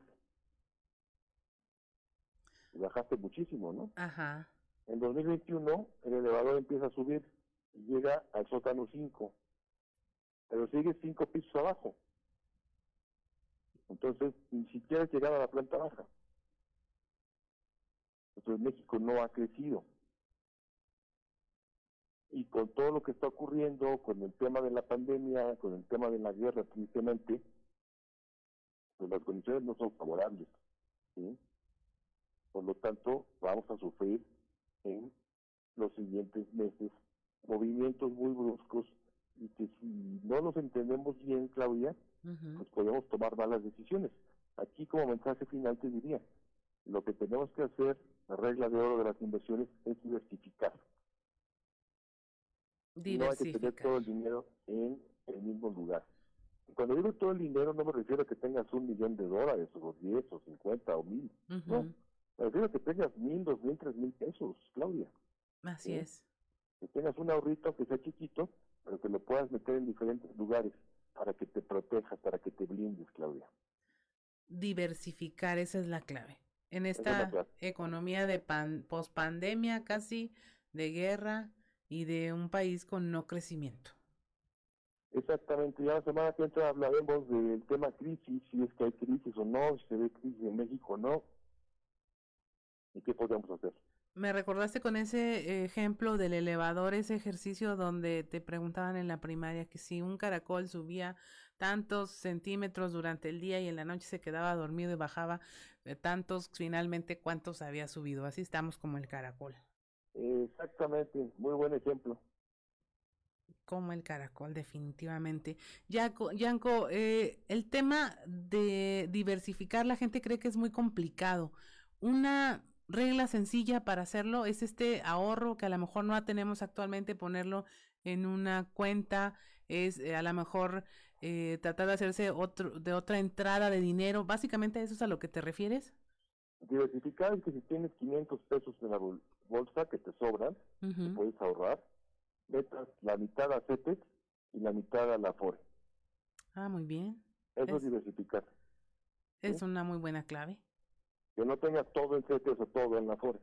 Speaker 30: Y bajaste muchísimo, ¿no?
Speaker 1: Ajá.
Speaker 30: En 2021 el elevador empieza a subir y llega al sótano 5, pero sigue cinco pisos abajo. Entonces, ni siquiera llegar a la planta baja. Entonces México no ha crecido. Y con todo lo que está ocurriendo, con el tema de la pandemia, con el tema de la guerra, tristemente, pues las condiciones no son favorables. Por lo tanto, vamos a sufrir en los siguientes meses movimientos muy bruscos y que si no los entendemos bien, Claudia, pues podemos tomar malas decisiones. Aquí como mensaje final te diría, lo que tenemos que hacer la regla de oro de las inversiones es diversificar. No hay que tener todo el dinero en el mismo lugar. Cuando digo todo el dinero no me refiero a que tengas un millón de dólares, o diez, o cincuenta, o mil. No, refiero a que tengas mil, dos mil, tres mil pesos, Claudia.
Speaker 1: Así es.
Speaker 30: Que tengas un ahorrito que sea chiquito, pero que lo puedas meter en diferentes lugares para que te protejas, para que te blindes, Claudia.
Speaker 1: diversificar, esa es la clave. En esta economía de pan, pospandemia casi, de guerra y de un país con no crecimiento.
Speaker 30: Exactamente, ya la semana que entra hablaremos del tema crisis, si es que hay crisis o no, si se ve crisis en México o no, y qué podemos hacer.
Speaker 1: Me recordaste con ese ejemplo del elevador, ese ejercicio donde te preguntaban en la primaria que si un caracol subía tantos centímetros durante el día y en la noche se quedaba dormido y bajaba eh, tantos, finalmente cuántos había subido. Así estamos como el caracol.
Speaker 30: Exactamente, muy buen ejemplo
Speaker 1: como el caracol, definitivamente. Yanko, Yanko eh, el tema de diversificar, la gente cree que es muy complicado. Una regla sencilla para hacerlo es este ahorro que a lo mejor no tenemos actualmente, ponerlo en una cuenta, es eh, a lo mejor eh, tratar de hacerse otro, de otra entrada de dinero. Básicamente, ¿eso es a lo que te refieres?
Speaker 30: Diversificar es que si tienes 500 pesos en la bolsa que te sobran, puedes ahorrar metas la mitad a CETEX y la mitad a la FORE.
Speaker 1: Ah, muy bien.
Speaker 30: Eso es, diversificar.
Speaker 1: Es una muy buena clave.
Speaker 30: Que no tengas todo en CETEX o todo en la FORE.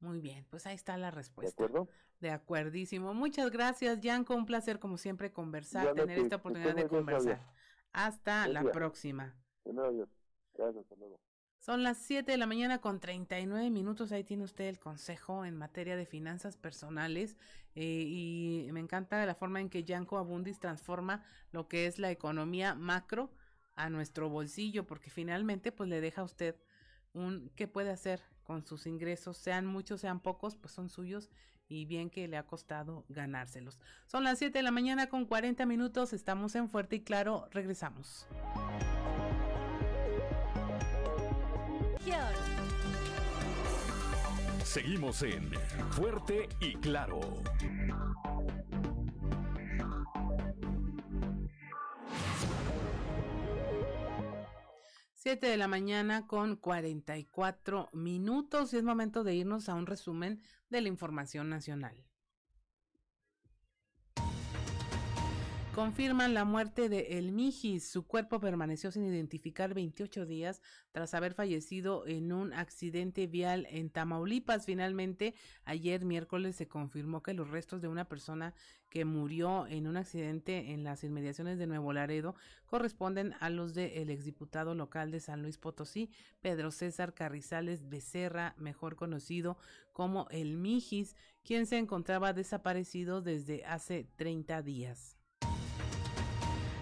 Speaker 1: Muy bien, pues ahí está la respuesta.
Speaker 30: ¿De acuerdo?
Speaker 1: De acuerdísimo. Muchas gracias, Yanko. Un placer, como siempre, conversar, tener esta oportunidad de conversar. Hasta la próxima.
Speaker 30: Gracias, hasta luego.
Speaker 1: Son las 7 de la mañana con 39 minutos. Ahí tiene usted el consejo en materia de finanzas personales. Eh, y me encanta la forma en que Yanko Abundis transforma lo que es la economía macro a nuestro bolsillo, porque finalmente pues le deja a usted un qué puede hacer con sus ingresos, sean muchos, sean pocos, pues son suyos y bien que le ha costado ganárselos. Son las 7 de la mañana con 40 minutos. Estamos en Fuerte y Claro. Regresamos.
Speaker 2: Seguimos en Fuerte y Claro.
Speaker 1: Siete de la mañana con 44 minutos y es momento de irnos a un resumen de la información nacional. Confirman la muerte de El Mijis. Su cuerpo permaneció sin identificar 28 días tras haber fallecido en un accidente vial en Tamaulipas. Finalmente, ayer miércoles se confirmó que los restos de una persona que murió en un accidente en las inmediaciones de Nuevo Laredo corresponden a los del exdiputado local de San Luis Potosí, Pedro César Carrizales Becerra, mejor conocido como El Mijis, quien se encontraba desaparecido desde hace 30 días.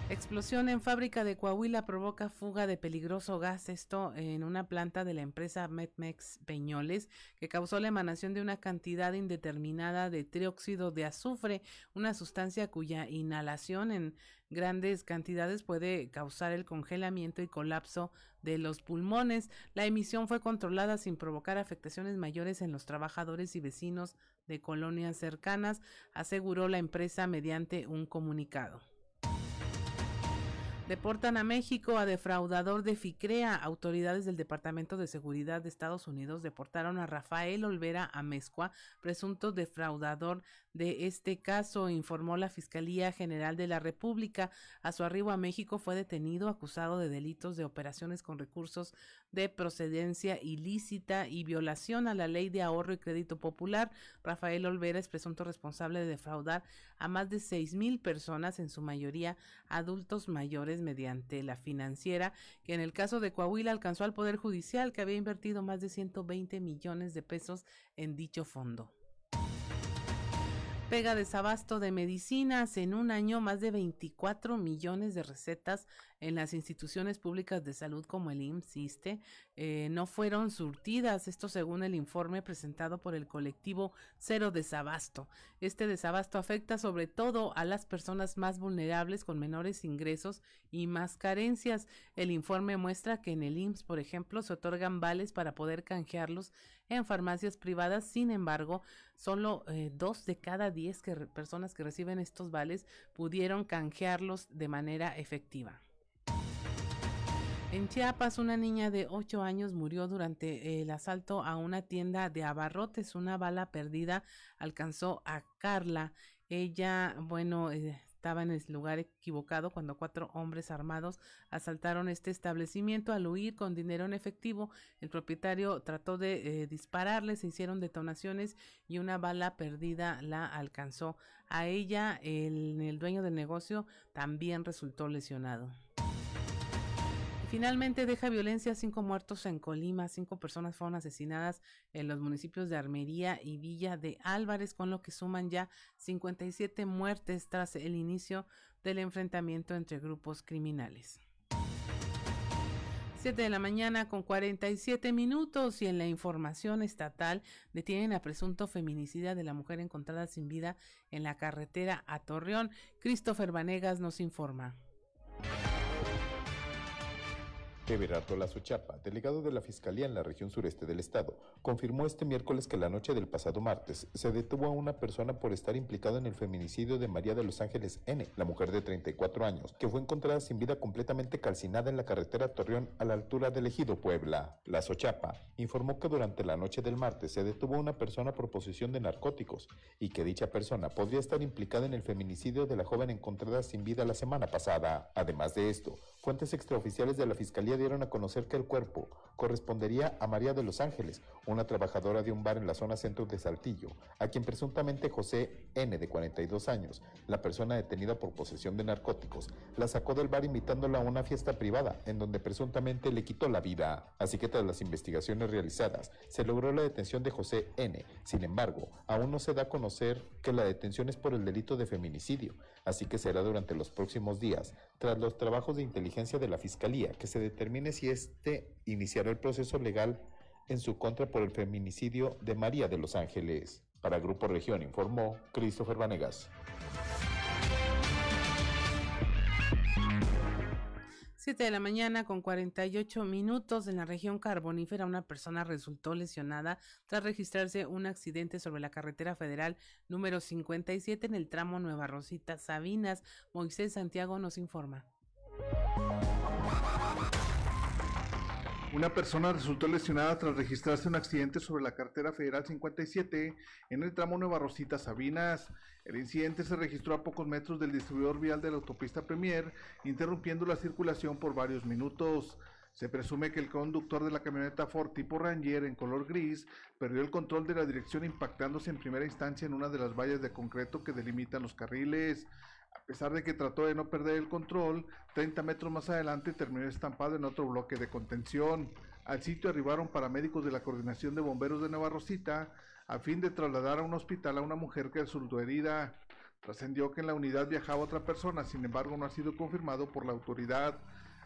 Speaker 1: Explosión en fábrica de Coahuila provoca fuga de peligroso gas, esto en una planta de la empresa Metmex Peñoles, que causó la emanación de una cantidad indeterminada de trióxido de azufre, una sustancia cuya inhalación en grandes cantidades puede causar el congelamiento y colapso de los pulmones. La emisión fue controlada sin provocar afectaciones mayores en los trabajadores y vecinos de colonias cercanas, aseguró la empresa mediante un comunicado. Deportan a México a defraudador de FICREA. Autoridades del Departamento de Seguridad de Estados Unidos deportaron a Rafael Olvera Amezcua, presunto defraudador de este caso, informó la Fiscalía General de la República. A su arribo a México fue detenido acusado de delitos de operaciones con recursos de procedencia ilícita y violación a la ley de ahorro y crédito popular. Rafael Olvera es presunto responsable de defraudar a más de seis mil personas, en su mayoría adultos mayores mediante la financiera, que en el caso de Coahuila alcanzó al Poder Judicial, que había invertido más de 120 millones de pesos en dicho fondo. Pega desabasto de medicinas en un año más de 24 millones de recetas en las instituciones públicas de salud como el IMSS eh, no fueron surtidas, esto según el informe presentado por el colectivo Cero Desabasto. Este desabasto afecta sobre todo a las personas más vulnerables con menores ingresos y más carencias. El informe muestra que en el IMSS, por ejemplo, se otorgan vales para poder canjearlos en farmacias privadas. Sin embargo, solo eh, dos de cada diez personas que reciben estos vales pudieron canjearlos de manera efectiva. En Chiapas, una niña de 8 años murió durante el asalto a una tienda de abarrotes. Una bala perdida alcanzó a Carla. Ella, bueno, eh, estaba en el lugar equivocado cuando cuatro hombres armados asaltaron este establecimiento. Al huir con dinero en efectivo, el propietario trató de eh, dispararle, se hicieron detonaciones y una bala perdida la alcanzó. A ella, el, el dueño del negocio, también resultó lesionado. Finalmente deja violencia, cinco muertos en Colima, cinco personas fueron asesinadas en los municipios de Armería y Villa de Álvarez, con lo que suman ya 57 muertes tras el inicio del enfrentamiento entre grupos criminales. 7 de la mañana con 47 minutos y en la información estatal detienen a presunto feminicida de la mujer encontrada sin vida en la carretera a Torreón. Christopher Vanegas nos informa.
Speaker 4: Everardo Lazo Chapa, delegado de la Fiscalía en la región sureste del estado, confirmó este miércoles que la noche del pasado martes se detuvo a una persona por estar implicado en el feminicidio de María de los Ángeles N., la mujer de 34 años, que fue encontrada sin vida completamente calcinada en la carretera Torreón a la altura del ejido Puebla. Lazo Chapa informó que durante la noche del martes se detuvo a una persona por posesión de narcóticos y que dicha persona podría estar implicada en el feminicidio de la joven encontrada sin vida la semana pasada. Además de esto, fuentes extraoficiales de la Fiscalía dieron a conocer que el cuerpo correspondería a María de los Ángeles, una trabajadora de un bar en la zona centro de Saltillo, a quien presuntamente José N, de 42 años, la persona detenida por posesión de narcóticos, la sacó del bar invitándola a una fiesta privada, en donde presuntamente le quitó la vida. Así que tras las investigaciones realizadas, se logró la detención de José N. Sin embargo, aún no se da a conocer que la detención es por el delito de feminicidio, así que será durante los próximos días, tras los trabajos de inteligencia de la Fiscalía, que se determine si éste iniciará el proceso legal en su contra por el feminicidio de María de los Ángeles. Para Grupo Región informó Christopher Vanegas.
Speaker 1: 7 de la mañana con 48 minutos en la región carbonífera una persona resultó lesionada tras registrarse un accidente sobre la carretera federal número 57 en el tramo Nueva Rosita Sabinas. Moisés Santiago nos informa.
Speaker 5: Una persona resultó lesionada tras registrarse un accidente sobre la carretera federal 57 en el tramo Nueva Rosita Sabinas. El incidente se registró a pocos metros del distribuidor vial de la autopista Premier, interrumpiendo la circulación por varios minutos. Se presume que el conductor de la camioneta Ford tipo Ranger en color gris perdió el control de la dirección impactándose en primera instancia en una de las vallas de concreto que delimitan los carriles. A pesar de que trató de no perder el control, 30 metros más adelante terminó estampado en otro bloque de contención. Al sitio arribaron paramédicos de la Coordinación de Bomberos de Nueva Rosita, a fin de trasladar a un hospital a una mujer que resultó herida. Trascendió que en la unidad viajaba otra persona, sin embargo no ha sido confirmado por la autoridad.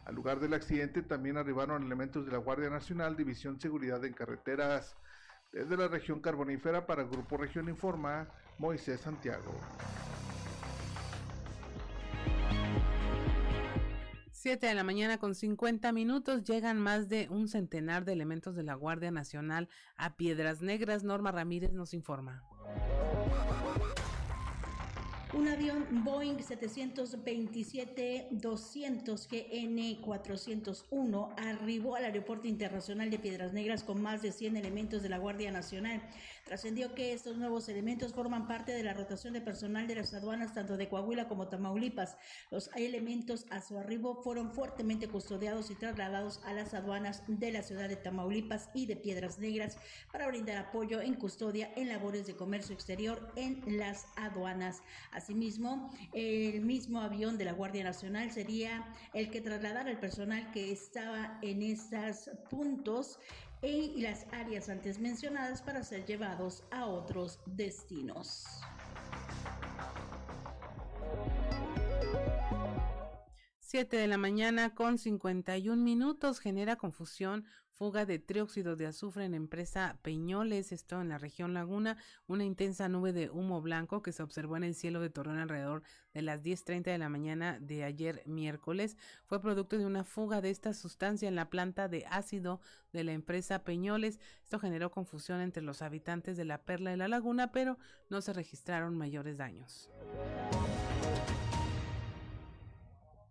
Speaker 5: Al lugar del accidente también arribaron elementos de la Guardia Nacional, División Seguridad en Carreteras. Desde la región carbonífera para el Grupo Región Informa, Moisés Santiago.
Speaker 1: 7 de la mañana con 50 minutos llegan más de un centenar de elementos de la Guardia Nacional a Piedras Negras. Norma Ramírez nos informa.
Speaker 6: Un avión Boeing 727-200 GN401 arribó al Aeropuerto Internacional de Piedras Negras con más de 100 elementos de la Guardia Nacional. Trascendió que estos nuevos elementos forman parte de la rotación de personal de las aduanas tanto de Coahuila como Tamaulipas. Los elementos a su arribo fueron fuertemente custodiados y trasladados a las aduanas de la ciudad de Tamaulipas y de Piedras Negras para brindar apoyo en custodia en labores de comercio exterior en las aduanas. Asimismo, el mismo avión de la Guardia Nacional sería el que trasladara el personal que estaba en estos puntos y las áreas antes mencionadas para ser llevados a otros destinos.
Speaker 1: Siete de la mañana con 51 minutos genera confusión fuga de trióxido de azufre en empresa Peñoles, esto en la región Laguna, una intensa nube de humo blanco que se observó en el cielo de Torreón alrededor de las 10.30 de la mañana de ayer miércoles, fue producto de una fuga de esta sustancia en la planta de ácido de la empresa Peñoles. Esto generó confusión entre los habitantes de la Perla de la Laguna, pero no se registraron mayores daños.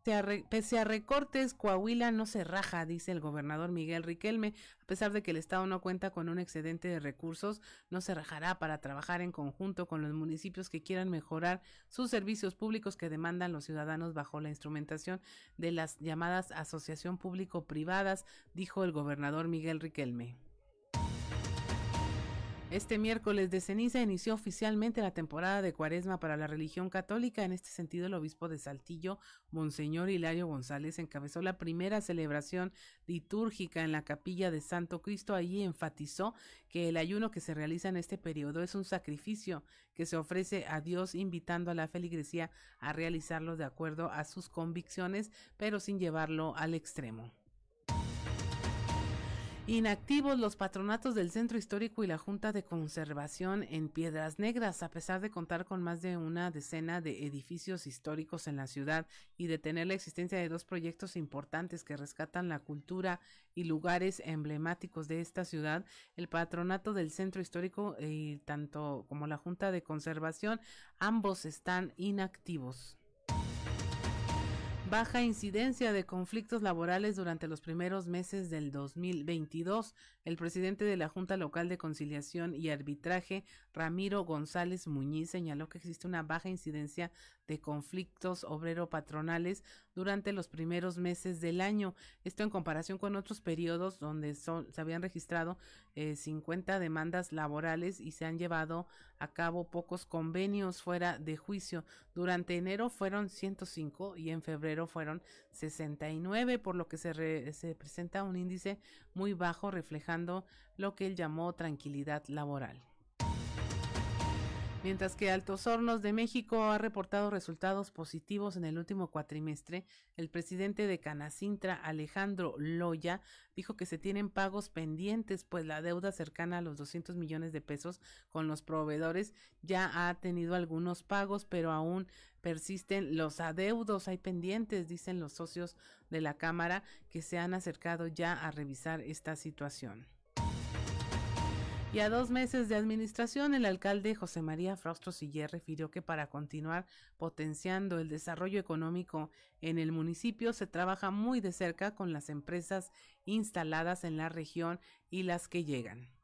Speaker 1: Pese a recortes, Coahuila no se raja, dice el gobernador Miguel Riquelme. A pesar de que el Estado no cuenta con un excedente de recursos, no se rajará para trabajar en conjunto con los municipios que quieran mejorar sus servicios públicos que demandan los ciudadanos bajo la instrumentación de las llamadas asociación público-privadas, dijo el gobernador Miguel Riquelme. Este miércoles de ceniza inició oficialmente la temporada de cuaresma para la religión católica. En este sentido, el obispo de Saltillo, Monseñor Hilario González, encabezó la primera celebración litúrgica en la capilla de Santo Cristo. Allí enfatizó que el ayuno que se realiza en este periodo es un sacrificio que se ofrece a Dios, invitando a la feligresía a realizarlo de acuerdo a sus convicciones, pero sin llevarlo al extremo. Inactivos los patronatos del Centro Histórico y la Junta de Conservación en Piedras Negras, a pesar de contar con más de una decena de edificios históricos en la ciudad y de tener la existencia de dos proyectos importantes que rescatan la cultura y lugares emblemáticos de esta ciudad, el patronato del Centro Histórico y tanto como la Junta de Conservación, ambos están inactivos baja incidencia de conflictos laborales durante los primeros meses del 2022. El presidente de la Junta Local de Conciliación y Arbitraje, Ramiro González Muñiz, señaló que existe una baja incidencia de conflictos obrero-patronales durante los primeros meses del año. Esto en comparación con otros periodos donde se habían registrado eh, 50 demandas laborales y se han llevado a cabo pocos convenios fuera de juicio. Durante enero fueron 105 y en febrero fueron 69, por lo que se, se presenta un índice muy bajo reflejando lo que él llamó tranquilidad laboral. Mientras que Altos Hornos de México ha reportado resultados positivos en el último cuatrimestre, el presidente de Canacintra, Alejandro Loya, dijo que se tienen pagos pendientes, pues la deuda cercana a los 200 millones de pesos con los proveedores ya ha tenido algunos pagos, pero aún persisten los adeudos, hay pendientes, dicen los socios de la Cámara, que se han acercado ya a revisar esta situación. Y a dos meses de administración, el alcalde José María Fraustro Siller refirió que para continuar potenciando el desarrollo económico en el municipio se trabaja muy de cerca con las empresas instaladas en la región y las que llegan.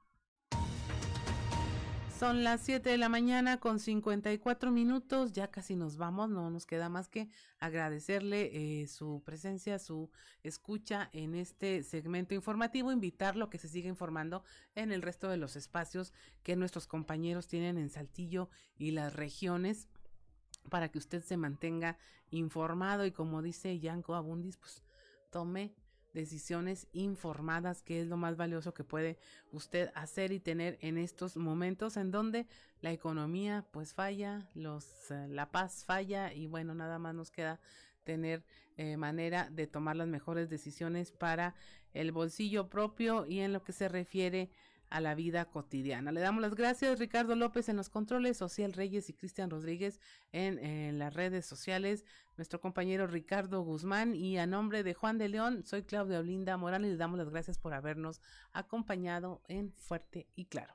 Speaker 1: Son las 7 de la mañana con 54 minutos, ya casi nos vamos, no nos queda más que agradecerle eh, su presencia, su escucha en este segmento informativo, invitarlo a que se siga informando en el resto de los espacios que nuestros compañeros tienen en Saltillo y las regiones para que usted se mantenga informado y como dice Yanko Abundis, pues tome decisiones informadas, que es lo más valioso que puede usted hacer y tener en estos momentos en donde la economía pues falla, los eh, la paz falla y bueno, nada más nos queda tener eh, manera de tomar las mejores decisiones para el bolsillo propio y en lo que se refiere a la vida cotidiana. Le damos las gracias Ricardo López en los controles, Social Reyes y Cristian Rodríguez en, en, las redes sociales, nuestro compañero Ricardo Guzmán y a nombre de Juan de León, soy Claudia Olinda Morales le damos las gracias por habernos acompañado en Fuerte y Claro.